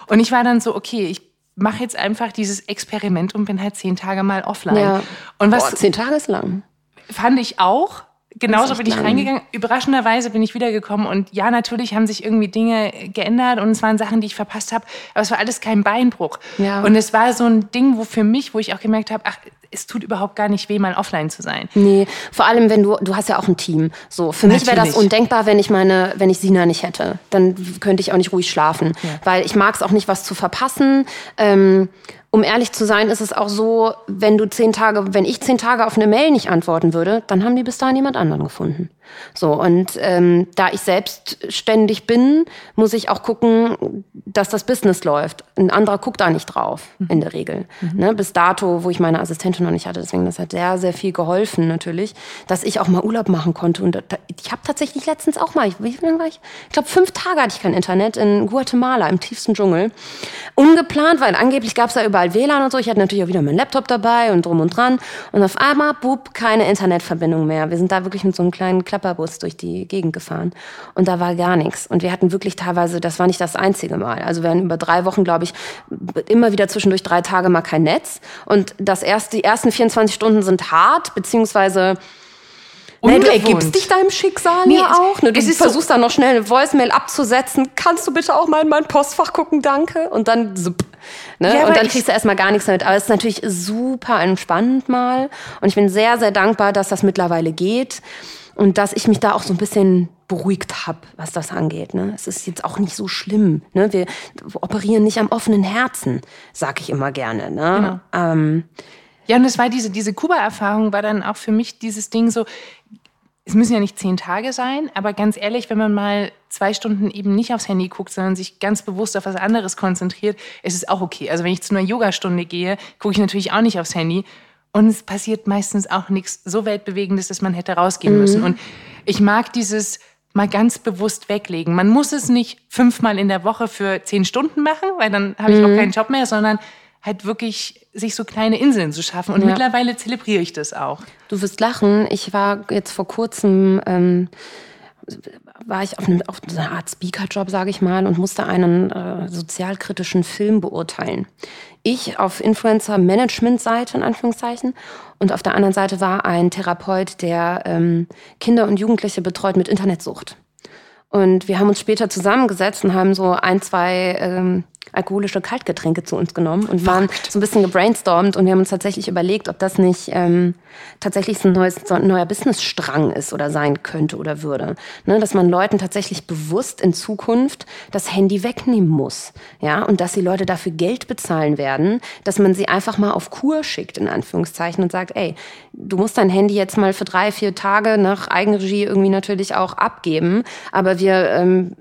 Und ich war dann so, okay, ich mache jetzt einfach dieses Experiment und bin halt zehn Tage mal offline. Ja. Und was Boah, zehn Tage ist lang. Fand ich auch genauso bin ich lang. reingegangen. Überraschenderweise bin ich wiedergekommen und ja, natürlich haben sich irgendwie Dinge geändert und es waren Sachen, die ich verpasst habe, aber es war alles kein Beinbruch. Ja. Und es war so ein Ding, wo für mich, wo ich auch gemerkt habe, ach, es tut überhaupt gar nicht weh, mal offline zu sein. Nee, vor allem, wenn du, du hast ja auch ein Team. So, für Natürlich. mich wäre das undenkbar, wenn ich meine, wenn ich Sina nicht hätte. Dann könnte ich auch nicht ruhig schlafen. Ja. Weil ich mag es auch nicht, was zu verpassen. Ähm, um ehrlich zu sein, ist es auch so, wenn du zehn Tage, wenn ich zehn Tage auf eine Mail nicht antworten würde, dann haben die bis dahin jemand anderen gefunden. So, und ähm, da ich selbstständig bin, muss ich auch gucken, dass das Business läuft. Ein anderer guckt da nicht drauf, mhm. in der Regel. Mhm. Ne, bis dato, wo ich meine Assistentin noch nicht hatte. Deswegen, das hat sehr, sehr viel geholfen natürlich, dass ich auch mal Urlaub machen konnte. Und ich habe tatsächlich letztens auch mal, wie lange war ich? Ich glaube, fünf Tage hatte ich kein Internet in Guatemala, im tiefsten Dschungel. Ungeplant, weil angeblich gab es da überall WLAN und so. Ich hatte natürlich auch wieder meinen Laptop dabei und drum und dran. Und auf einmal, bub, keine Internetverbindung mehr. Wir sind da wirklich mit so einem kleinen Klapperbus durch die Gegend gefahren und da war gar nichts. Und wir hatten wirklich teilweise, das war nicht das einzige Mal. Also wir hatten über drei Wochen, glaube ich, immer wieder zwischendurch drei Tage mal kein Netz. Und das erste, die ersten 24 Stunden sind hart, beziehungsweise Nee, du ergibst dich deinem Schicksal nee, ja auch. Ne? Du versuchst so dann noch schnell eine Voicemail abzusetzen. Kannst du bitte auch mal in mein Postfach gucken, danke? Und dann zup, ne? ja, und dann kriegst du erstmal gar nichts damit. Aber es ist natürlich super entspannend mal. Und ich bin sehr, sehr dankbar, dass das mittlerweile geht. Und dass ich mich da auch so ein bisschen beruhigt habe, was das angeht. Ne? Es ist jetzt auch nicht so schlimm. Ne? Wir operieren nicht am offenen Herzen, sag ich immer gerne. Ne? Genau. Ähm, ja, und es war diese, diese Kuba-Erfahrung war dann auch für mich dieses Ding so, es müssen ja nicht zehn Tage sein, aber ganz ehrlich, wenn man mal zwei Stunden eben nicht aufs Handy guckt, sondern sich ganz bewusst auf was anderes konzentriert, ist es auch okay. Also wenn ich zu einer Yogastunde gehe, gucke ich natürlich auch nicht aufs Handy, und es passiert meistens auch nichts so weltbewegendes, dass man hätte rausgehen mhm. müssen. Und ich mag dieses mal ganz bewusst weglegen. Man muss es nicht fünfmal in der Woche für zehn Stunden machen, weil dann habe ich mhm. auch keinen Job mehr, sondern halt wirklich sich so kleine Inseln zu schaffen. Und ja. mittlerweile zelebriere ich das auch. Du wirst lachen. Ich war jetzt vor kurzem ähm, war ich auf, einem, auf einer Art Speaker-Job, sage ich mal, und musste einen äh, sozialkritischen Film beurteilen. Ich auf Influencer-Management-Seite, in Anführungszeichen, und auf der anderen Seite war ein Therapeut, der ähm, Kinder und Jugendliche betreut mit Internetsucht. Und wir haben uns später zusammengesetzt und haben so ein, zwei ähm, alkoholische Kaltgetränke zu uns genommen und waren so ein bisschen gebrainstormt und wir haben uns tatsächlich überlegt, ob das nicht ähm, tatsächlich so ein, neues, so ein neuer Businessstrang ist oder sein könnte oder würde. Ne, dass man Leuten tatsächlich bewusst in Zukunft das Handy wegnehmen muss. Ja, und dass die Leute dafür Geld bezahlen werden, dass man sie einfach mal auf Kur schickt, in Anführungszeichen, und sagt, ey, du musst dein Handy jetzt mal für drei, vier Tage nach Eigenregie irgendwie natürlich auch abgeben, aber wir ähm,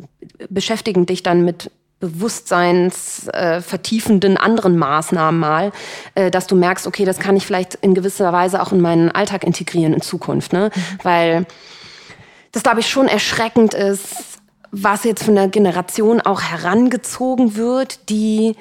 beschäftigen dich dann mit bewusstseinsvertiefenden äh, anderen Maßnahmen mal, äh, dass du merkst, okay, das kann ich vielleicht in gewisser Weise auch in meinen Alltag integrieren in Zukunft. Ne? Mhm. Weil das, glaube ich, schon erschreckend ist, was jetzt von der Generation auch herangezogen wird, die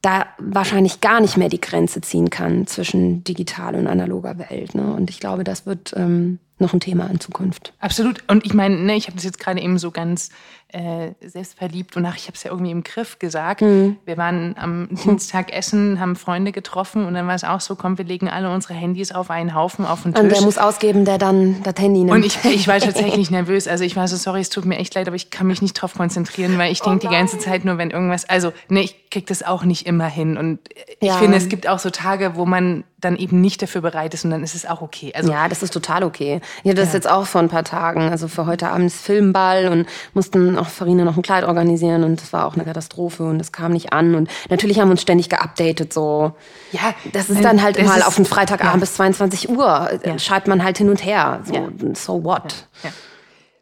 da wahrscheinlich gar nicht mehr die Grenze ziehen kann zwischen digital und analoger Welt. Ne? Und ich glaube, das wird ähm, noch ein Thema in Zukunft. Absolut. Und ich meine, ne, ich habe das jetzt gerade eben so ganz äh, selbstverliebt und ach, ich habe es ja irgendwie im Griff gesagt. Mhm. Wir waren am Dienstag essen, haben Freunde getroffen und dann war es auch so, komm, wir legen alle unsere Handys auf einen Haufen auf den Tisch. Und wer muss ausgeben, der dann das Handy nimmt. Und ich, ich war tatsächlich nervös. Also ich war so, sorry, es tut mir echt leid, aber ich kann mich nicht drauf konzentrieren, weil ich oh denke die ganze Zeit nur, wenn irgendwas, also ne, ich krieg das auch nicht immer hin. Und ich ja. finde, es gibt auch so Tage, wo man dann eben nicht dafür bereit ist und dann ist es auch okay. Also, ja, das ist total okay. Ich hatte das ja. jetzt auch vor ein paar Tagen, also für heute Abend Filmball und mussten auch Farina noch ein Kleid organisieren und das war auch eine Katastrophe und es kam nicht an und natürlich haben wir uns ständig geupdatet so. Ja, das ist dann halt mal auf den Freitagabend ja. bis 22 Uhr ja. schreibt man halt hin und her. So, ja. so what?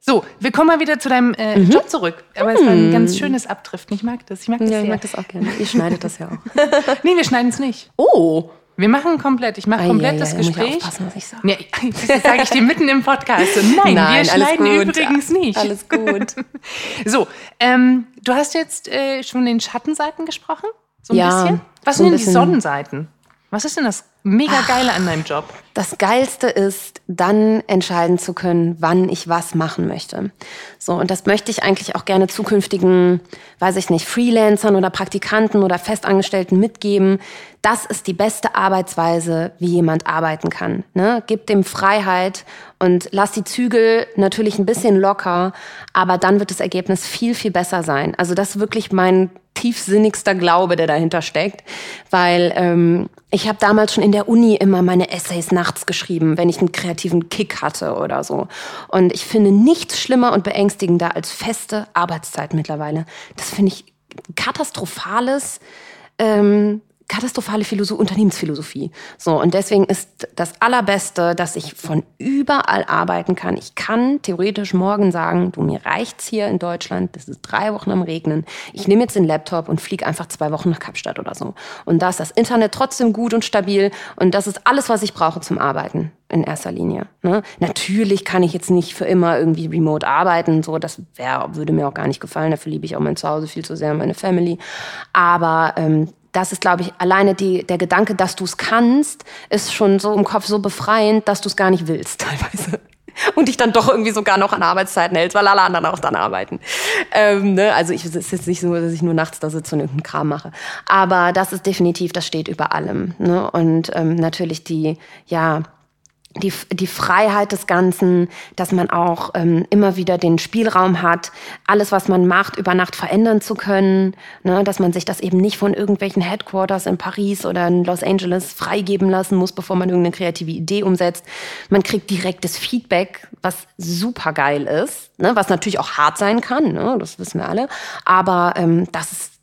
So, wir kommen mal wieder zu deinem äh, mhm. Job zurück. Aber es war ein ganz mhm. schönes Abdriften. Ich mag das. Ich mag das, ja, ich mag das auch gerne. Ihr schneidet das ja auch. (laughs) nee, wir schneiden es nicht. Oh. Wir machen komplett, ich mache komplett das Gespräch. Muss ich aufpassen, was ich sage. Nee, (laughs) das sage ich dir mitten im Podcast. Nein, Nein wir schneiden übrigens nicht. Alles gut. (laughs) so, ähm, du hast jetzt äh, schon den Schattenseiten gesprochen? So ein ja, bisschen? Was so sind denn die Sonnenseiten? Was ist denn das mega Geile an deinem Job? Das Geilste ist, dann entscheiden zu können, wann ich was machen möchte. So, und das möchte ich eigentlich auch gerne zukünftigen, weiß ich nicht, Freelancern oder Praktikanten oder Festangestellten mitgeben. Das ist die beste Arbeitsweise, wie jemand arbeiten kann. Ne? Gib dem Freiheit und lass die Zügel natürlich ein bisschen locker, aber dann wird das Ergebnis viel, viel besser sein. Also das ist wirklich mein tiefsinnigster Glaube, der dahinter steckt, weil ähm, ich habe damals schon in der Uni immer meine Essays nachts geschrieben, wenn ich einen kreativen Kick hatte oder so. Und ich finde nichts schlimmer und beängstigender als feste Arbeitszeit mittlerweile. Das finde ich katastrophales ähm, katastrophale Philosoph Unternehmensphilosophie. So, und deswegen ist das Allerbeste, dass ich von überall arbeiten kann. Ich kann theoretisch morgen sagen, du, mir reicht's hier in Deutschland, das ist drei Wochen am Regnen. Ich nehme jetzt den Laptop und fliege einfach zwei Wochen nach Kapstadt oder so. Und da ist das Internet trotzdem gut und stabil. Und das ist alles, was ich brauche zum Arbeiten in erster Linie. Ne? Natürlich kann ich jetzt nicht für immer irgendwie remote arbeiten, so das wär, würde mir auch gar nicht gefallen. Dafür liebe ich auch mein Zuhause viel zu sehr, meine Family. Aber ähm, das ist, glaube ich, alleine die, der Gedanke, dass du es kannst, ist schon so im Kopf so befreiend, dass du es gar nicht willst (laughs) teilweise. Und dich dann doch irgendwie sogar noch an Arbeitszeiten hältst, weil alle anderen auch dann arbeiten. Ähm, ne? Also ich, es ist jetzt nicht so, dass ich nur nachts da sitze und irgendeinen Kram mache. Aber das ist definitiv, das steht über allem. Ne? Und ähm, natürlich die, ja, die, die Freiheit des Ganzen, dass man auch ähm, immer wieder den Spielraum hat, alles, was man macht, über Nacht verändern zu können, ne, dass man sich das eben nicht von irgendwelchen Headquarters in Paris oder in Los Angeles freigeben lassen muss, bevor man irgendeine kreative Idee umsetzt. Man kriegt direktes Feedback, was super geil ist, ne, was natürlich auch hart sein kann, ne, das wissen wir alle, aber ähm, das ist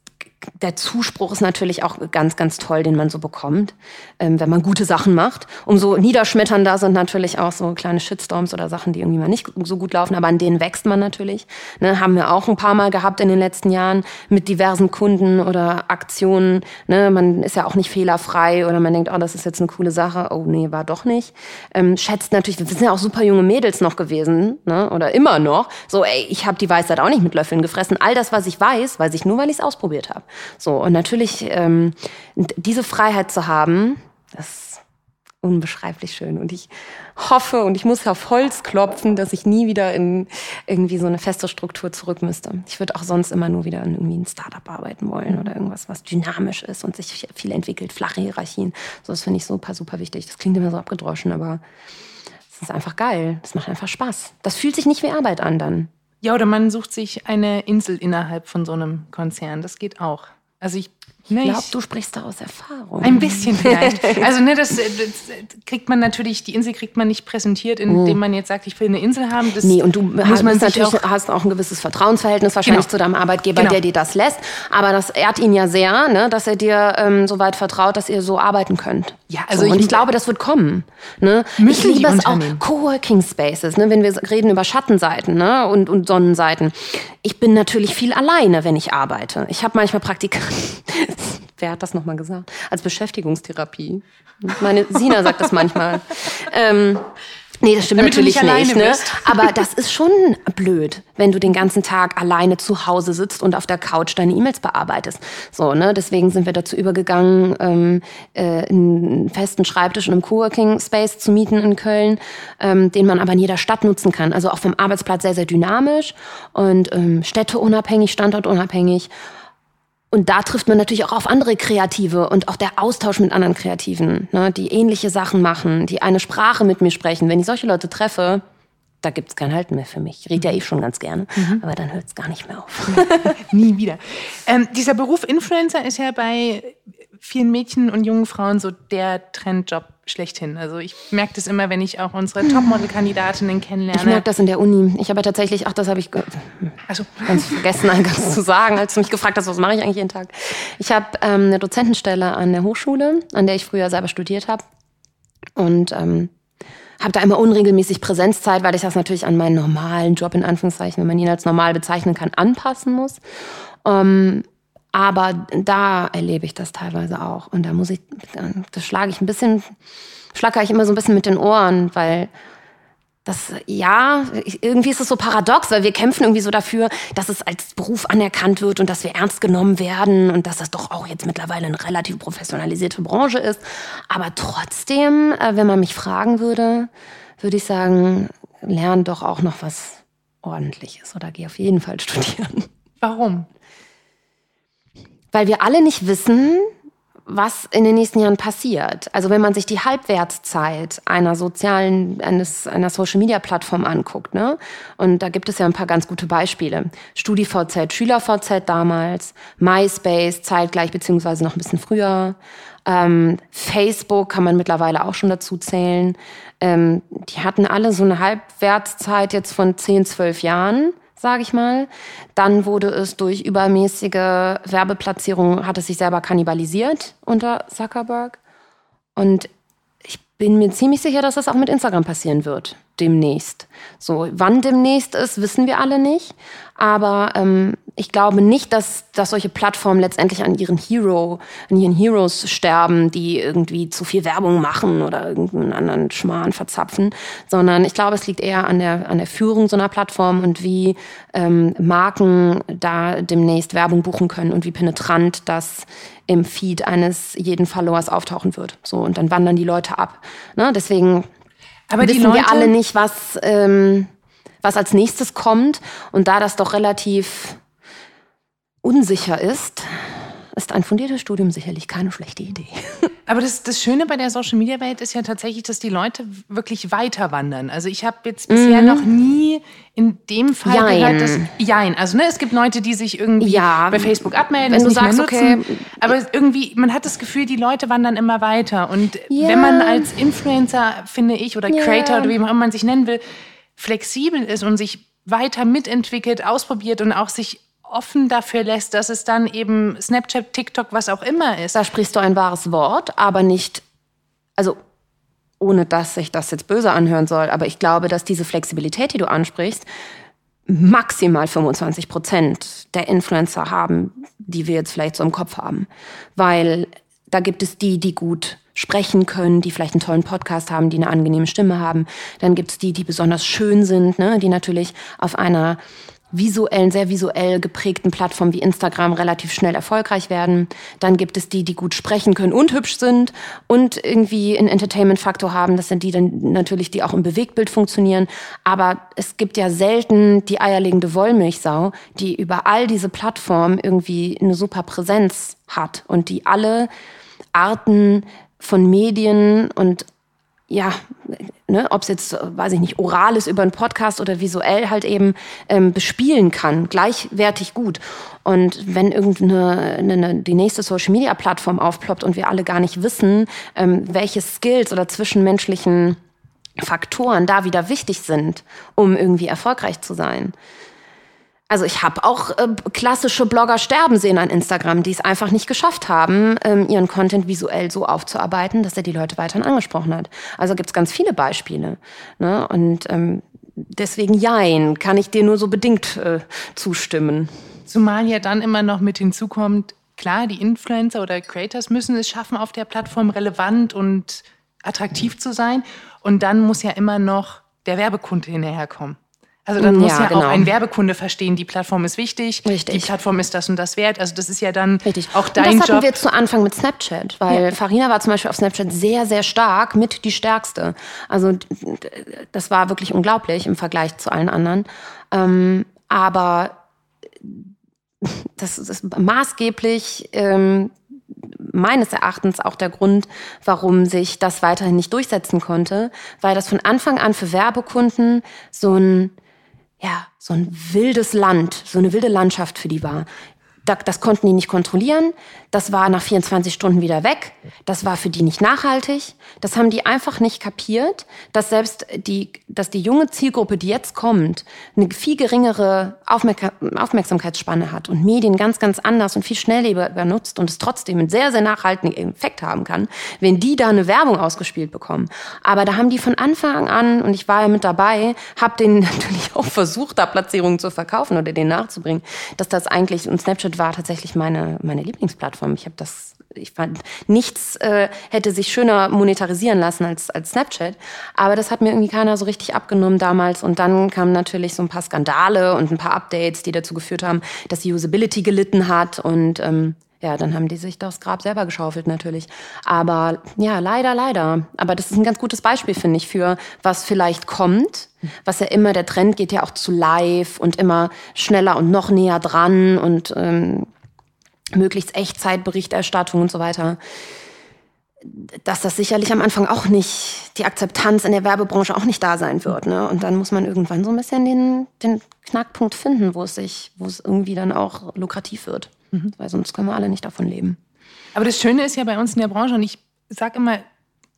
der Zuspruch ist natürlich auch ganz, ganz toll, den man so bekommt, ähm, wenn man gute Sachen macht. Umso niederschmetternder sind natürlich auch so kleine Shitstorms oder Sachen, die irgendwie mal nicht so gut laufen, aber an denen wächst man natürlich. Ne, haben wir auch ein paar Mal gehabt in den letzten Jahren mit diversen Kunden oder Aktionen. Ne, man ist ja auch nicht fehlerfrei oder man denkt, oh, das ist jetzt eine coole Sache. Oh nee, war doch nicht. Ähm, schätzt natürlich, wir sind ja auch super junge Mädels noch gewesen ne, oder immer noch. So, ey, ich habe die Weisheit auch nicht mit Löffeln gefressen. All das, was ich weiß, weiß ich nur, weil ich es ausprobiert habe. So, und natürlich ähm, diese Freiheit zu haben, das ist unbeschreiblich schön. Und ich hoffe und ich muss auf Holz klopfen, dass ich nie wieder in irgendwie so eine feste Struktur zurück müsste. Ich würde auch sonst immer nur wieder in irgendwie ein Startup arbeiten wollen oder irgendwas, was dynamisch ist und sich viel entwickelt, flache Hierarchien. So, das finde ich super, super wichtig. Das klingt immer so abgedroschen, aber es ist einfach geil. Das macht einfach Spaß. Das fühlt sich nicht wie Arbeit an dann. Ja, oder man sucht sich eine Insel innerhalb von so einem Konzern. Das geht auch. Also ich Ich glaube, du sprichst da aus Erfahrung. Ein bisschen vielleicht. (laughs) Also ne, das, das, kriegt man natürlich, die Insel kriegt man nicht präsentiert, indem man jetzt sagt, ich will eine Insel haben. Das nee, und du muss man natürlich auch hast auch ein gewisses Vertrauensverhältnis wahrscheinlich genau. zu deinem Arbeitgeber, genau. der dir das lässt. Aber das ehrt ihn ja sehr, ne, dass er dir ähm, so weit vertraut, dass ihr so arbeiten könnt. Ja, also so, und ich, ich glaube, das wird kommen. Ne? Ich liebe es auch Coworking Spaces, ne, wenn wir reden über Schattenseiten ne, und, und Sonnenseiten. Ich bin natürlich viel alleine, wenn ich arbeite. Ich habe manchmal Praktikanten (laughs) (laughs) wer hat das nochmal gesagt? Als Beschäftigungstherapie. Meine Sina sagt das manchmal. Ähm, Nee, das stimmt Damit natürlich nicht. nicht ne? Aber das ist schon blöd, wenn du den ganzen Tag alleine zu Hause sitzt und auf der Couch deine E-Mails bearbeitest. So, ne? Deswegen sind wir dazu übergegangen, ähm, äh, einen festen Schreibtisch in einem Coworking Space zu mieten in Köln, ähm, den man aber in jeder Stadt nutzen kann. Also auch vom Arbeitsplatz sehr, sehr dynamisch und ähm, städteunabhängig, standortunabhängig. Und da trifft man natürlich auch auf andere Kreative und auch der Austausch mit anderen Kreativen, ne, die ähnliche Sachen machen, die eine Sprache mit mir sprechen. Wenn ich solche Leute treffe, da gibt es kein Halten mehr für mich. Ich rede ja eh schon ganz gerne, mhm. aber dann hört es gar nicht mehr auf. (laughs) Nie wieder. Ähm, dieser Beruf Influencer ist ja bei vielen Mädchen und jungen Frauen so der Trendjob schlechthin. Also ich merke das immer, wenn ich auch unsere Topmodel-Kandidatinnen kennenlerne. Ich merke das in der Uni. Ich habe tatsächlich, ach, das habe ich also. ganz vergessen, (laughs) eingangs zu sagen, als du mich gefragt hast, was mache ich eigentlich jeden Tag. Ich habe ähm, eine Dozentenstelle an der Hochschule, an der ich früher selber studiert habe. Und ähm, habe da immer unregelmäßig Präsenzzeit, weil ich das natürlich an meinen normalen Job, in Anführungszeichen, wenn man ihn als normal bezeichnen kann, anpassen muss. Ähm, aber da erlebe ich das teilweise auch. Und da muss ich, das schlage ich ein bisschen, schlackere ich immer so ein bisschen mit den Ohren, weil das, ja, irgendwie ist es so paradox, weil wir kämpfen irgendwie so dafür, dass es als Beruf anerkannt wird und dass wir ernst genommen werden und dass das doch auch jetzt mittlerweile eine relativ professionalisierte Branche ist. Aber trotzdem, äh, wenn man mich fragen würde, würde ich sagen, lern doch auch noch was ordentliches oder geh auf jeden Fall studieren. Warum? Weil wir alle nicht wissen, was in den nächsten Jahren passiert. Also wenn man sich die Halbwertszeit einer sozialen, eines, einer Social Media Plattform anguckt, ne? Und da gibt es ja ein paar ganz gute Beispiele. StudiVZ, SchülerVZ damals, MySpace zeitgleich beziehungsweise noch ein bisschen früher. Ähm, Facebook kann man mittlerweile auch schon dazu zählen. Ähm, die hatten alle so eine Halbwertszeit jetzt von 10, 12 Jahren sage ich mal. Dann wurde es durch übermäßige Werbeplatzierung, hat es sich selber kannibalisiert unter Zuckerberg. Und ich bin mir ziemlich sicher, dass das auch mit Instagram passieren wird, demnächst. So, wann demnächst ist, wissen wir alle nicht. Aber ähm, ich glaube nicht, dass, dass solche Plattformen letztendlich an ihren Hero, an ihren Heroes sterben, die irgendwie zu viel Werbung machen oder irgendeinen anderen Schmarrn verzapfen, sondern ich glaube, es liegt eher an der, an der Führung so einer Plattform und wie ähm, Marken da demnächst Werbung buchen können und wie penetrant das im Feed eines jeden Followers auftauchen wird. So, und dann wandern die Leute ab. Ne? Deswegen Aber wissen Leute wir alle nicht, was, ähm, was als nächstes kommt. Und da das doch relativ unsicher ist, ist ein fundiertes Studium sicherlich keine schlechte Idee. (laughs) Aber das, das Schöne bei der Social Media Welt ist ja tatsächlich, dass die Leute wirklich weiter wandern. Also ich habe jetzt bisher mhm. noch nie in dem Fall Jein. gehört, dass Jein. Also ne, es gibt Leute, die sich irgendwie ja, bei Facebook abmelden, wenn du sagst, okay, aber irgendwie man hat das Gefühl, die Leute wandern immer weiter. Und ja. wenn man als Influencer, finde ich, oder Creator ja. oder wie auch immer man sich nennen will, flexibel ist und sich weiter mitentwickelt, ausprobiert und auch sich offen dafür lässt, dass es dann eben Snapchat, TikTok, was auch immer ist. Da sprichst du ein wahres Wort, aber nicht, also ohne dass sich das jetzt böse anhören soll, aber ich glaube, dass diese Flexibilität, die du ansprichst, maximal 25 Prozent der Influencer haben, die wir jetzt vielleicht so im Kopf haben. Weil da gibt es die, die gut sprechen können, die vielleicht einen tollen Podcast haben, die eine angenehme Stimme haben. Dann gibt es die, die besonders schön sind, ne? die natürlich auf einer visuellen, sehr visuell geprägten Plattformen wie Instagram relativ schnell erfolgreich werden. Dann gibt es die, die gut sprechen können und hübsch sind und irgendwie einen Entertainment-Faktor haben. Das sind die dann natürlich, die auch im Bewegtbild funktionieren. Aber es gibt ja selten die eierlegende Wollmilchsau, die über all diese Plattformen irgendwie eine super Präsenz hat und die alle Arten von Medien und ja, ne, ob es jetzt, weiß ich nicht, oral ist über einen Podcast oder visuell halt eben ähm, bespielen kann, gleichwertig gut. Und wenn irgendeine eine, die nächste Social-Media-Plattform aufploppt und wir alle gar nicht wissen, ähm, welche Skills oder zwischenmenschlichen Faktoren da wieder wichtig sind, um irgendwie erfolgreich zu sein, also ich habe auch äh, klassische Blogger sterben sehen an Instagram, die es einfach nicht geschafft haben, ähm, ihren Content visuell so aufzuarbeiten, dass er die Leute weiterhin angesprochen hat. Also gibt es ganz viele Beispiele. Ne? Und ähm, deswegen jein, kann ich dir nur so bedingt äh, zustimmen. Zumal ja dann immer noch mit hinzukommt, klar, die Influencer oder Creators müssen es schaffen, auf der Plattform relevant und attraktiv zu sein. Und dann muss ja immer noch der Werbekunde hinterherkommen. Also dann muss ja, ja genau. auch ein Werbekunde verstehen, die Plattform ist wichtig, Richtig. die Plattform ist das und das wert. Also das ist ja dann Richtig. auch dein Job. Das hatten wir zu Anfang mit Snapchat, weil ja. Farina war zum Beispiel auf Snapchat sehr, sehr stark, mit die stärkste. Also das war wirklich unglaublich im Vergleich zu allen anderen. Ähm, aber das ist maßgeblich ähm, meines Erachtens auch der Grund, warum sich das weiterhin nicht durchsetzen konnte, weil das von Anfang an für Werbekunden so ein ja, so ein wildes Land, so eine wilde Landschaft für die war das konnten die nicht kontrollieren. Das war nach 24 Stunden wieder weg. Das war für die nicht nachhaltig. Das haben die einfach nicht kapiert, dass selbst die, dass die junge Zielgruppe, die jetzt kommt, eine viel geringere Aufmerksamkeitsspanne hat und Medien ganz, ganz anders und viel schnelllebiger nutzt und es trotzdem einen sehr, sehr nachhaltigen Effekt haben kann, wenn die da eine Werbung ausgespielt bekommen. Aber da haben die von Anfang an, und ich war ja mit dabei, habe denen (laughs) natürlich auch versucht, da Platzierungen zu verkaufen oder denen nachzubringen, dass das eigentlich, und Snapchat Snapchat war tatsächlich meine, meine Lieblingsplattform. Ich habe das, ich fand, nichts äh, hätte sich schöner monetarisieren lassen als, als Snapchat. Aber das hat mir irgendwie keiner so richtig abgenommen damals. Und dann kamen natürlich so ein paar Skandale und ein paar Updates, die dazu geführt haben, dass die Usability gelitten hat und ähm, ja, dann haben die sich das Grab selber geschaufelt natürlich. Aber ja, leider, leider. Aber das ist ein ganz gutes Beispiel, finde ich, für was vielleicht kommt. Was ja immer, der Trend geht ja auch zu live und immer schneller und noch näher dran und ähm, möglichst Echtzeitberichterstattung und so weiter. Dass das sicherlich am Anfang auch nicht, die Akzeptanz in der Werbebranche auch nicht da sein wird. Ne? Und dann muss man irgendwann so ein bisschen den, den Knackpunkt finden, wo es sich, wo es irgendwie dann auch lukrativ wird. Mhm. Weil sonst können wir alle nicht davon leben. Aber das Schöne ist ja bei uns in der Branche, und ich sage immer,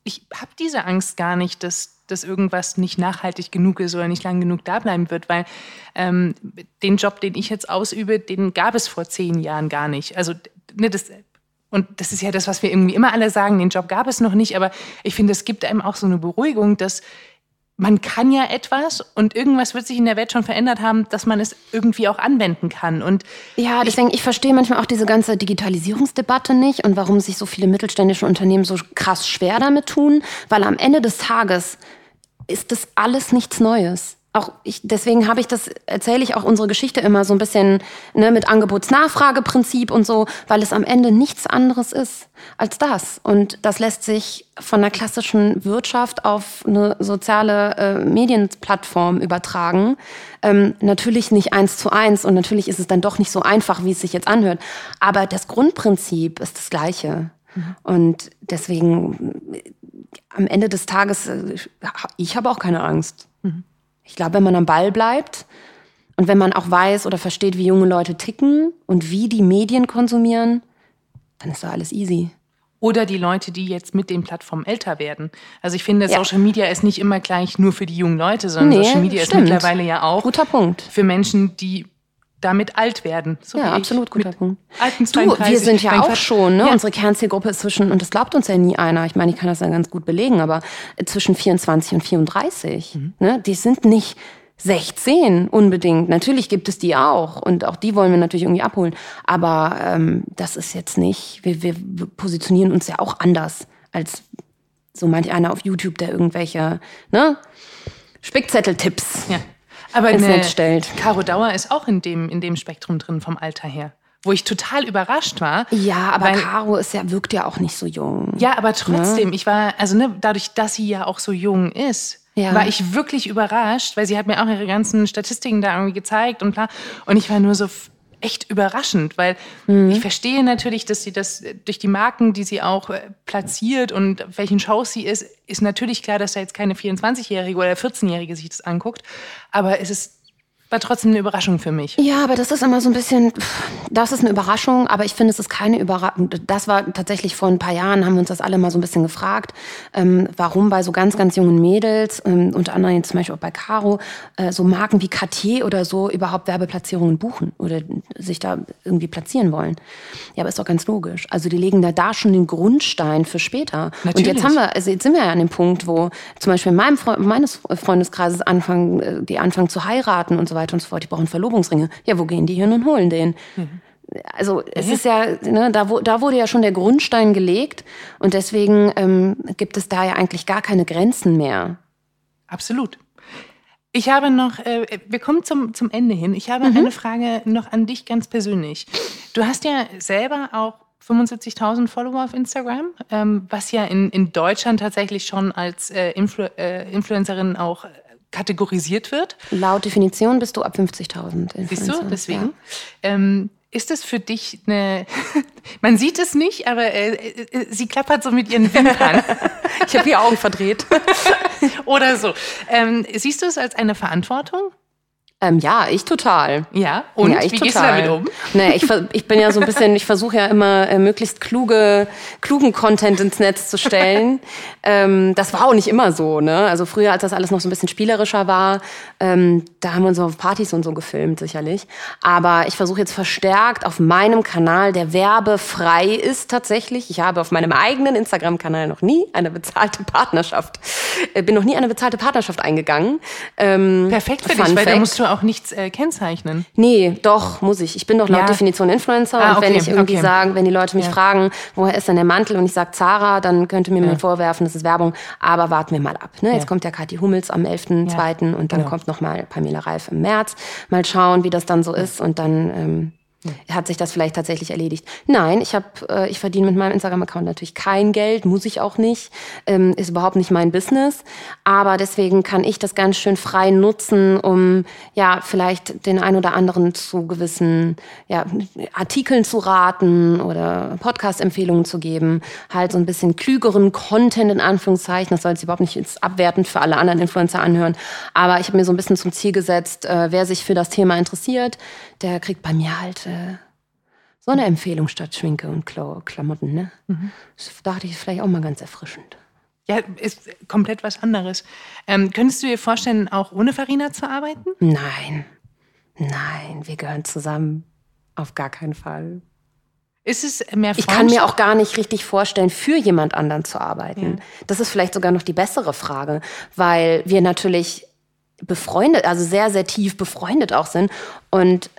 ich habe diese Angst gar nicht, dass, dass irgendwas nicht nachhaltig genug ist oder nicht lang genug da bleiben wird, weil ähm, den Job, den ich jetzt ausübe, den gab es vor zehn Jahren gar nicht. Also ne, das, und das ist ja das, was wir irgendwie immer alle sagen, den Job gab es noch nicht, aber ich finde, es gibt einem auch so eine Beruhigung, dass man kann ja etwas und irgendwas wird sich in der Welt schon verändert haben, dass man es irgendwie auch anwenden kann. Und ja, deswegen, ich, ich verstehe manchmal auch diese ganze Digitalisierungsdebatte nicht und warum sich so viele mittelständische Unternehmen so krass schwer damit tun, weil am Ende des Tages ist das alles nichts Neues auch ich, deswegen habe ich das, erzähle ich auch unsere Geschichte immer so ein bisschen ne, mit Angebotsnachfrageprinzip und so, weil es am Ende nichts anderes ist als das. Und das lässt sich von der klassischen Wirtschaft auf eine soziale äh, Medienplattform übertragen. Ähm, natürlich nicht eins zu eins und natürlich ist es dann doch nicht so einfach, wie es sich jetzt anhört. Aber das Grundprinzip ist das gleiche. Mhm. Und deswegen am Ende des Tages, äh, ich habe auch keine Angst. Mhm. Ich glaube, wenn man am Ball bleibt und wenn man auch weiß oder versteht, wie junge Leute ticken und wie die Medien konsumieren, dann ist da alles easy. Oder die Leute, die jetzt mit den Plattformen älter werden. Also ich finde, ja. Social Media ist nicht immer gleich nur für die jungen Leute, sondern nee, Social Media stimmt. ist mittlerweile ja auch Guter Punkt. für Menschen, die damit alt werden. So ja, absolut guter Punkt. Alten du, wir sind ja auch schon, ne? Ja. Unsere Kernzielgruppe ist zwischen, und das glaubt uns ja nie einer, ich meine, ich kann das ja ganz gut belegen, aber zwischen 24 und 34. Mhm. Ne? Die sind nicht 16 unbedingt. Natürlich gibt es die auch und auch die wollen wir natürlich irgendwie abholen. Aber ähm, das ist jetzt nicht, wir, wir positionieren uns ja auch anders als so manch einer auf YouTube, der irgendwelche ne? Spickzettel-Tipps ja aber ins Netz stellt. Caro Dauer ist auch in dem, in dem Spektrum drin vom Alter her wo ich total überrascht war. Ja, aber weil, Caro ist ja, wirkt ja auch nicht so jung. Ja, aber trotzdem, ne? ich war, also ne, dadurch, dass sie ja auch so jung ist, ja. war ich wirklich überrascht, weil sie hat mir auch ihre ganzen Statistiken da irgendwie gezeigt und bla. Und ich war nur so, echt überraschend, weil mhm. ich verstehe natürlich, dass sie das durch die Marken, die sie auch äh, platziert und welchen Shows sie ist, ist natürlich klar, dass da jetzt keine 24-Jährige oder 14-Jährige sich das anguckt. Aber es ist war trotzdem eine Überraschung für mich. Ja, aber das ist immer so ein bisschen, das ist eine Überraschung, aber ich finde, es ist keine Überraschung. Das war tatsächlich vor ein paar Jahren, haben wir uns das alle mal so ein bisschen gefragt, ähm, warum bei so ganz, ganz jungen Mädels, ähm, unter anderem zum Beispiel auch bei Caro, äh, so Marken wie Cartier oder so überhaupt Werbeplatzierungen buchen oder sich da irgendwie platzieren wollen. Ja, aber ist doch ganz logisch. Also die legen da, da schon den Grundstein für später. Natürlich. Und jetzt haben wir, also jetzt sind wir ja an dem Punkt, wo zum Beispiel in meinem Freund, meines Freundeskreises anfangen, äh, die anfangen zu heiraten und so weiter und so fort. Die brauchen Verlobungsringe. Ja, wo gehen die hin und holen den? Mhm. Also es ist ja, ne, da, da wurde ja schon der Grundstein gelegt und deswegen ähm, gibt es da ja eigentlich gar keine Grenzen mehr. Absolut. Ich habe noch, äh, wir kommen zum, zum Ende hin. Ich habe mhm. eine Frage noch an dich ganz persönlich. Du hast ja selber auch 75.000 Follower auf Instagram, ähm, was ja in, in Deutschland tatsächlich schon als äh, Influ äh, Influencerin auch kategorisiert wird. Laut Definition bist du ab 50.000. Siehst du, deswegen. Ja. Ähm, ist es für dich eine, (laughs) man sieht es nicht, aber äh, äh, sie klappert so mit ihren Wimpern. ich habe die Augen verdreht. (laughs) Oder so. Ähm, siehst du es als eine Verantwortung? Ähm, ja, ich total. Ja, und ja, ich wie total. gehst du damit um? (laughs) Naja, ich, ich bin ja so ein bisschen, ich versuche ja immer äh, möglichst kluge, klugen Content ins Netz zu stellen. (laughs) ähm, das war auch nicht immer so, ne? Also früher, als das alles noch so ein bisschen spielerischer war, ähm, da haben wir uns auf Partys und so gefilmt, sicherlich. Aber ich versuche jetzt verstärkt auf meinem Kanal, der werbefrei ist tatsächlich. Ich habe auf meinem eigenen Instagram-Kanal noch nie eine bezahlte Partnerschaft, äh, bin noch nie eine bezahlte Partnerschaft eingegangen. Ähm, Perfekt für dich, weil da musst du auch nichts äh, kennzeichnen. Nee, doch, muss ich. Ich bin doch laut ja. Definition Influencer. Ah, und wenn ich irgendwie okay. sagen, wenn die Leute mich ja. fragen, woher ist denn der Mantel und ich sage Zara, dann könnte mir ja. mir vorwerfen, das ist Werbung. Aber warten wir mal ab. Ne? Jetzt kommt ja Kathi Hummels am 11.2. und dann genau. kommt noch mal Pamela Reif im März. Mal schauen, wie das dann so ist und dann... Ähm, hat sich das vielleicht tatsächlich erledigt. Nein, ich habe, äh, ich verdiene mit meinem Instagram-Account natürlich kein Geld, muss ich auch nicht, ähm, ist überhaupt nicht mein Business. Aber deswegen kann ich das ganz schön frei nutzen, um ja vielleicht den ein oder anderen zu gewissen ja, Artikeln zu raten oder Podcast-Empfehlungen zu geben, halt so ein bisschen klügeren Content in Anführungszeichen. Das soll jetzt überhaupt nicht abwertend für alle anderen Influencer anhören. Aber ich habe mir so ein bisschen zum Ziel gesetzt, äh, wer sich für das Thema interessiert, der kriegt bei mir halt äh, so eine Empfehlung statt Schminke und Kla Klamotten. Ne? Mhm. Das dachte ich vielleicht auch mal ganz erfrischend. Ja, ist komplett was anderes. Ähm, könntest du dir vorstellen, auch ohne Farina zu arbeiten? Nein. Nein, wir gehören zusammen. Auf gar keinen Fall. Ist es mehr Ich kann mir auch gar nicht richtig vorstellen, für jemand anderen zu arbeiten. Ja. Das ist vielleicht sogar noch die bessere Frage, weil wir natürlich befreundet, also sehr, sehr tief befreundet auch sind. Und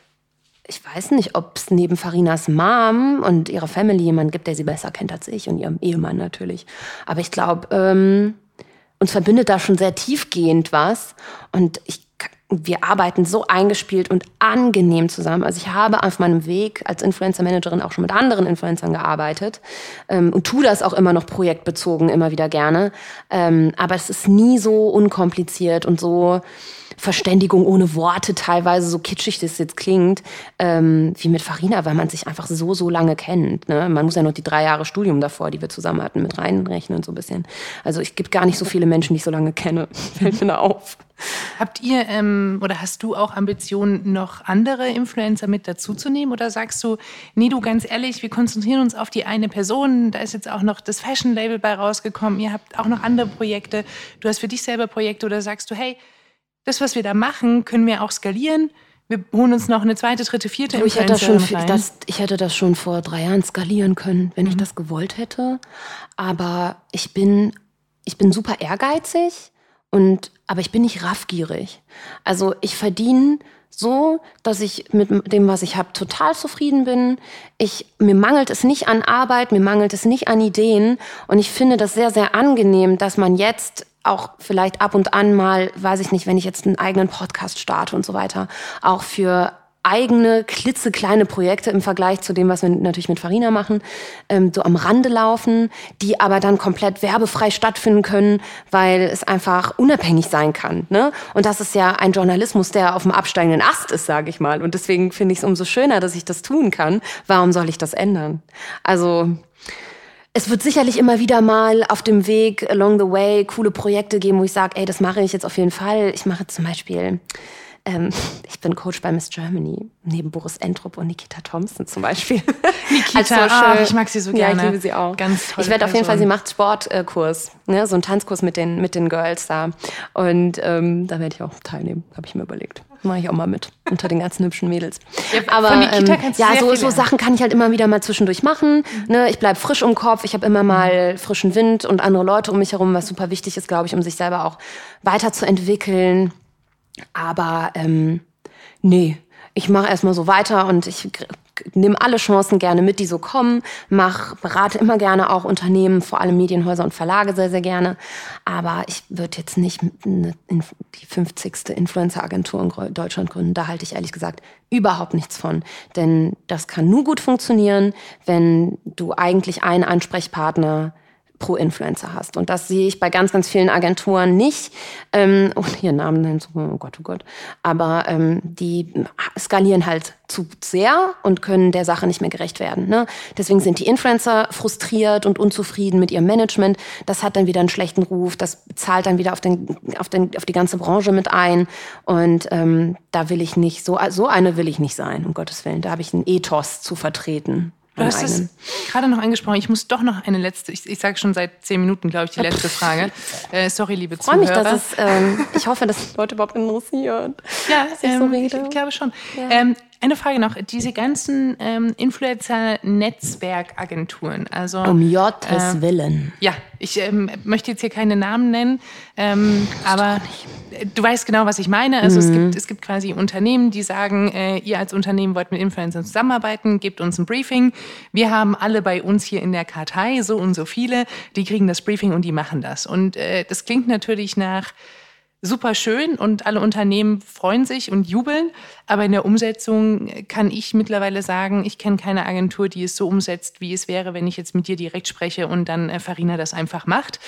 ich weiß nicht, ob es neben Farinas Mom und ihrer Family jemanden gibt, der sie besser kennt als ich und ihrem Ehemann natürlich. Aber ich glaube, ähm, uns verbindet da schon sehr tiefgehend was. Und ich, wir arbeiten so eingespielt und angenehm zusammen. Also ich habe auf meinem Weg als Influencer-Managerin auch schon mit anderen Influencern gearbeitet ähm, und tue das auch immer noch projektbezogen, immer wieder gerne. Ähm, aber es ist nie so unkompliziert und so Verständigung ohne Worte, teilweise so kitschig das jetzt klingt, ähm, wie mit Farina, weil man sich einfach so, so lange kennt. Ne? Man muss ja noch die drei Jahre Studium davor, die wir zusammen hatten, mit reinrechnen so ein bisschen. Also es gibt gar nicht so viele Menschen, die ich so lange kenne. (laughs) Fällt mir da auf. Habt ihr ähm, oder hast du auch Ambitionen, noch andere Influencer mit dazuzunehmen? Oder sagst du, nee, du ganz ehrlich, wir konzentrieren uns auf die eine Person. Da ist jetzt auch noch das Fashion-Label bei rausgekommen. Ihr habt auch noch andere Projekte. Du hast für dich selber Projekte oder sagst du, hey, das, was wir da machen, können wir auch skalieren. Wir holen uns noch eine zweite, dritte, vierte ich hätte, das schon, das, ich hätte das schon vor drei Jahren skalieren können, wenn mhm. ich das gewollt hätte. Aber ich bin, ich bin super ehrgeizig und, aber ich bin nicht raffgierig. Also ich verdiene so, dass ich mit dem, was ich habe, total zufrieden bin. Ich, mir mangelt es nicht an Arbeit, mir mangelt es nicht an Ideen. Und ich finde das sehr, sehr angenehm, dass man jetzt auch vielleicht ab und an mal, weiß ich nicht, wenn ich jetzt einen eigenen Podcast starte und so weiter, auch für eigene, klitzekleine Projekte im Vergleich zu dem, was wir natürlich mit Farina machen, ähm, so am Rande laufen, die aber dann komplett werbefrei stattfinden können, weil es einfach unabhängig sein kann. Ne? Und das ist ja ein Journalismus, der auf dem absteigenden Ast ist, sage ich mal. Und deswegen finde ich es umso schöner, dass ich das tun kann. Warum soll ich das ändern? Also es wird sicherlich immer wieder mal auf dem Weg along the way coole Projekte geben, wo ich sage, ey, das mache ich jetzt auf jeden Fall. Ich mache zum Beispiel ähm, (laughs) ich bin Coach bei Miss Germany, neben Boris Entrup und Nikita Thompson zum Beispiel. (laughs) Nikita, also, ah, ich mag sie so gerne. Ja, ich liebe sie auch. Ganz toll. Ich werde auf jeden Fall, sie macht Sportkurs, ne, so einen Tanzkurs mit den, mit den Girls da. Und ähm, da werde ich auch teilnehmen, habe ich mir überlegt. Mache ich auch mal mit, unter den ganzen hübschen Mädels. Ja, Aber ähm, ja, so, so Sachen kann ich halt immer wieder mal zwischendurch machen. Mhm. Ne, ich bleibe frisch im Kopf, ich habe immer mal frischen Wind und andere Leute um mich herum, was super wichtig ist, glaube ich, um sich selber auch weiterzuentwickeln. Aber ähm, nee, ich mache erstmal so weiter und ich nimm alle Chancen gerne mit, die so kommen. Mach, berate immer gerne auch Unternehmen, vor allem Medienhäuser und Verlage sehr, sehr gerne. Aber ich würde jetzt nicht eine, die 50. Influencer-Agentur in Deutschland gründen. Da halte ich ehrlich gesagt überhaupt nichts von. Denn das kann nur gut funktionieren, wenn du eigentlich einen Ansprechpartner pro Influencer hast. Und das sehe ich bei ganz, ganz vielen Agenturen nicht. Ähm, oh, hier Namen nennen, oh Gott, oh Gott. Aber ähm, die skalieren halt zu sehr und können der Sache nicht mehr gerecht werden. Ne? Deswegen sind die Influencer frustriert und unzufrieden mit ihrem Management. Das hat dann wieder einen schlechten Ruf. Das zahlt dann wieder auf, den, auf, den, auf die ganze Branche mit ein. Und ähm, da will ich nicht, so, so eine will ich nicht sein, um Gottes Willen. Da habe ich einen Ethos zu vertreten. Du hast es gerade noch angesprochen. Ich muss doch noch eine letzte, ich, ich sage schon seit zehn Minuten, glaube ich, die letzte Frage. (laughs) Äh, sorry, liebe Zuhörer. Ich freue mich, dass es, ähm, ich hoffe, dass (laughs) Leute überhaupt interessieren. Ja, ähm, so ich, ich, glaube schon. Ja. Ähm, eine Frage noch. Diese ganzen ähm, Influencer-Netzwerkagenturen, also. Um Jottes äh, Willen. Ja, ich ähm, möchte jetzt hier keine Namen nennen, ähm, aber du weißt genau, was ich meine. Also mhm. es, gibt, es gibt quasi Unternehmen, die sagen, äh, ihr als Unternehmen wollt mit Influencern zusammenarbeiten, gebt uns ein Briefing. Wir haben alle bei uns hier in der Kartei so und so viele, die kriegen das Briefing und die machen das. Und äh, das klingt natürlich nach super schön und alle Unternehmen freuen sich und jubeln. Aber in der Umsetzung kann ich mittlerweile sagen, ich kenne keine Agentur, die es so umsetzt, wie es wäre, wenn ich jetzt mit dir direkt spreche und dann äh, Farina das einfach macht.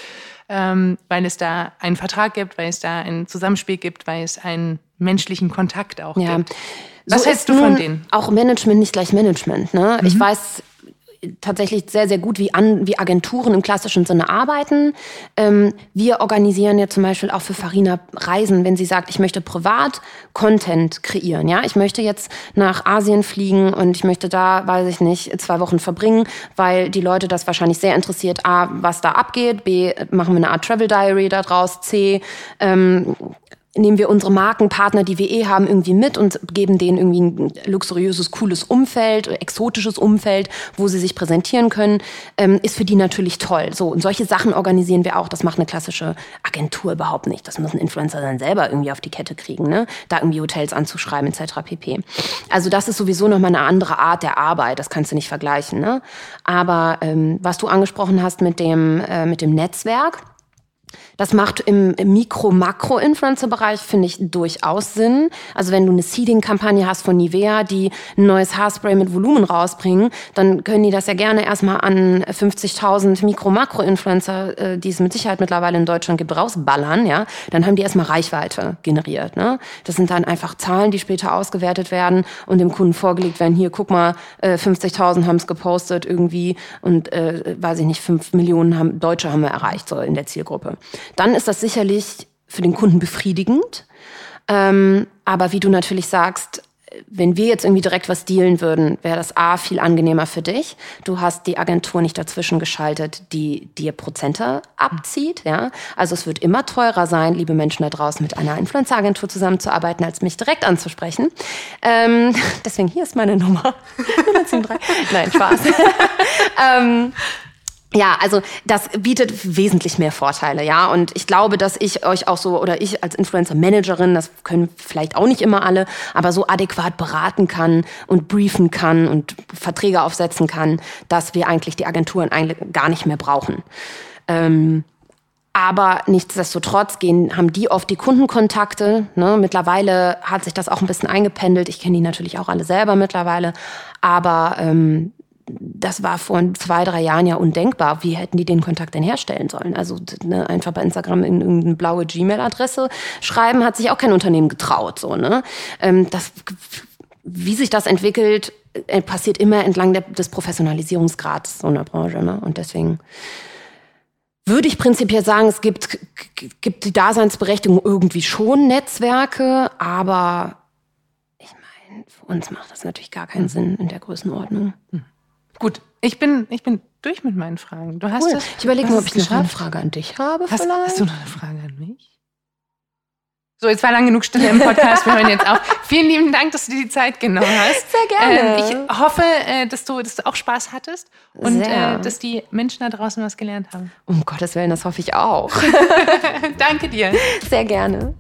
Ähm, weil es da einen Vertrag gibt, weil es da ein Zusammenspiel gibt, weil es einen menschlichen Kontakt auch ja. gibt. Was so hältst du von denen? Auch Management nicht gleich Management. Ne? Mhm. Ich weiß, tatsächlich sehr, sehr gut, wie, an, wie Agenturen im klassischen Sinne arbeiten. Ähm, wir organisieren ja zum Beispiel auch für Farina Reisen, wenn sie sagt, ich möchte privat Content kreieren. Ja, ich möchte jetzt nach Asien fliegen und ich möchte da, weiß ich nicht, zwei Wochen verbringen, weil die Leute das wahrscheinlich sehr interessiert. A, was da abgeht. B, machen wir eine Art Travel Diary daraus. C, ähm, nehmen wir unsere Markenpartner, die wir eh haben, irgendwie mit und geben denen irgendwie ein luxuriöses, cooles Umfeld, exotisches Umfeld, wo sie sich präsentieren können, ähm, ist für die natürlich toll. So, und solche Sachen organisieren wir auch. Das macht eine klassische Agentur überhaupt nicht. Das müssen Influencer dann selber irgendwie auf die Kette kriegen, ne? Da irgendwie Hotels anzuschreiben, etc. pp. Also das ist sowieso nochmal eine andere Art der Arbeit. Das kannst du nicht vergleichen, ne? Aber ähm, was du angesprochen hast mit dem, äh, mit dem Netzwerk, das macht im, Mikro-Makro-Influencer-Bereich, finde ich, durchaus Sinn. Also wenn du eine Seeding-Kampagne hast von Nivea, die ein neues Haarspray mit Volumen rausbringen, dann können die das ja gerne erstmal an 50.000 Mikro-Makro-Influencer, äh, die es mit Sicherheit mittlerweile in Deutschland gibt, rausballern. Ja? Dann haben die erstmal Reichweite generiert. Ne? Das sind dann einfach Zahlen, die später ausgewertet werden und dem Kunden vorgelegt werden. Hier, guck mal, äh, 50.000 haben es gepostet irgendwie und, äh, weiß ich nicht, 5 Millionen haben, Deutsche haben wir erreicht so in der Zielgruppe dann ist das sicherlich für den Kunden befriedigend. Ähm, aber wie du natürlich sagst, wenn wir jetzt irgendwie direkt was dealen würden, wäre das A viel angenehmer für dich. Du hast die Agentur nicht dazwischen geschaltet, die dir Prozente abzieht. Ja? Also es wird immer teurer sein, liebe Menschen da draußen, mit einer Influencer-Agentur zusammenzuarbeiten, als mich direkt anzusprechen. Ähm, (laughs) deswegen hier ist meine Nummer. (laughs) Nein, Spaß. (laughs) ähm, ja, also das bietet wesentlich mehr Vorteile, ja. Und ich glaube, dass ich euch auch so oder ich als Influencer-Managerin, das können vielleicht auch nicht immer alle, aber so adäquat beraten kann und briefen kann und Verträge aufsetzen kann, dass wir eigentlich die Agenturen eigentlich gar nicht mehr brauchen. Ähm, aber nichtsdestotrotz gehen, haben die oft die Kundenkontakte. Ne? Mittlerweile hat sich das auch ein bisschen eingependelt. Ich kenne die natürlich auch alle selber mittlerweile. Aber ähm, das war vor zwei, drei Jahren ja undenkbar. Wie hätten die den Kontakt denn herstellen sollen? Also ne, einfach bei Instagram in irgendeine blaue Gmail-Adresse schreiben, hat sich auch kein Unternehmen getraut. So, ne? Ähm, das, wie sich das entwickelt, äh, passiert immer entlang der, des Professionalisierungsgrads so einer Branche. Ne? Und deswegen würde ich prinzipiell sagen, es gibt, gibt die Daseinsberechtigung irgendwie schon Netzwerke, aber ich meine, für uns macht das natürlich gar keinen Sinn in der Größenordnung. Gut, ich bin, ich bin durch mit meinen Fragen. Du hast cool. es. Ich überlege mal, ob ich eine Frage an dich habe. Hast, vielleicht? hast du noch eine Frage an mich? So, jetzt war lang genug Stille im Podcast. Wir hören jetzt auf. (laughs) Vielen lieben Dank, dass du dir die Zeit genommen (laughs) hast. Sehr gerne. Ähm, ich hoffe, äh, dass, du, dass du auch Spaß hattest und äh, dass die Menschen da draußen was gelernt haben. Um Gottes Willen, das hoffe ich auch. (laughs) Danke dir. Sehr gerne.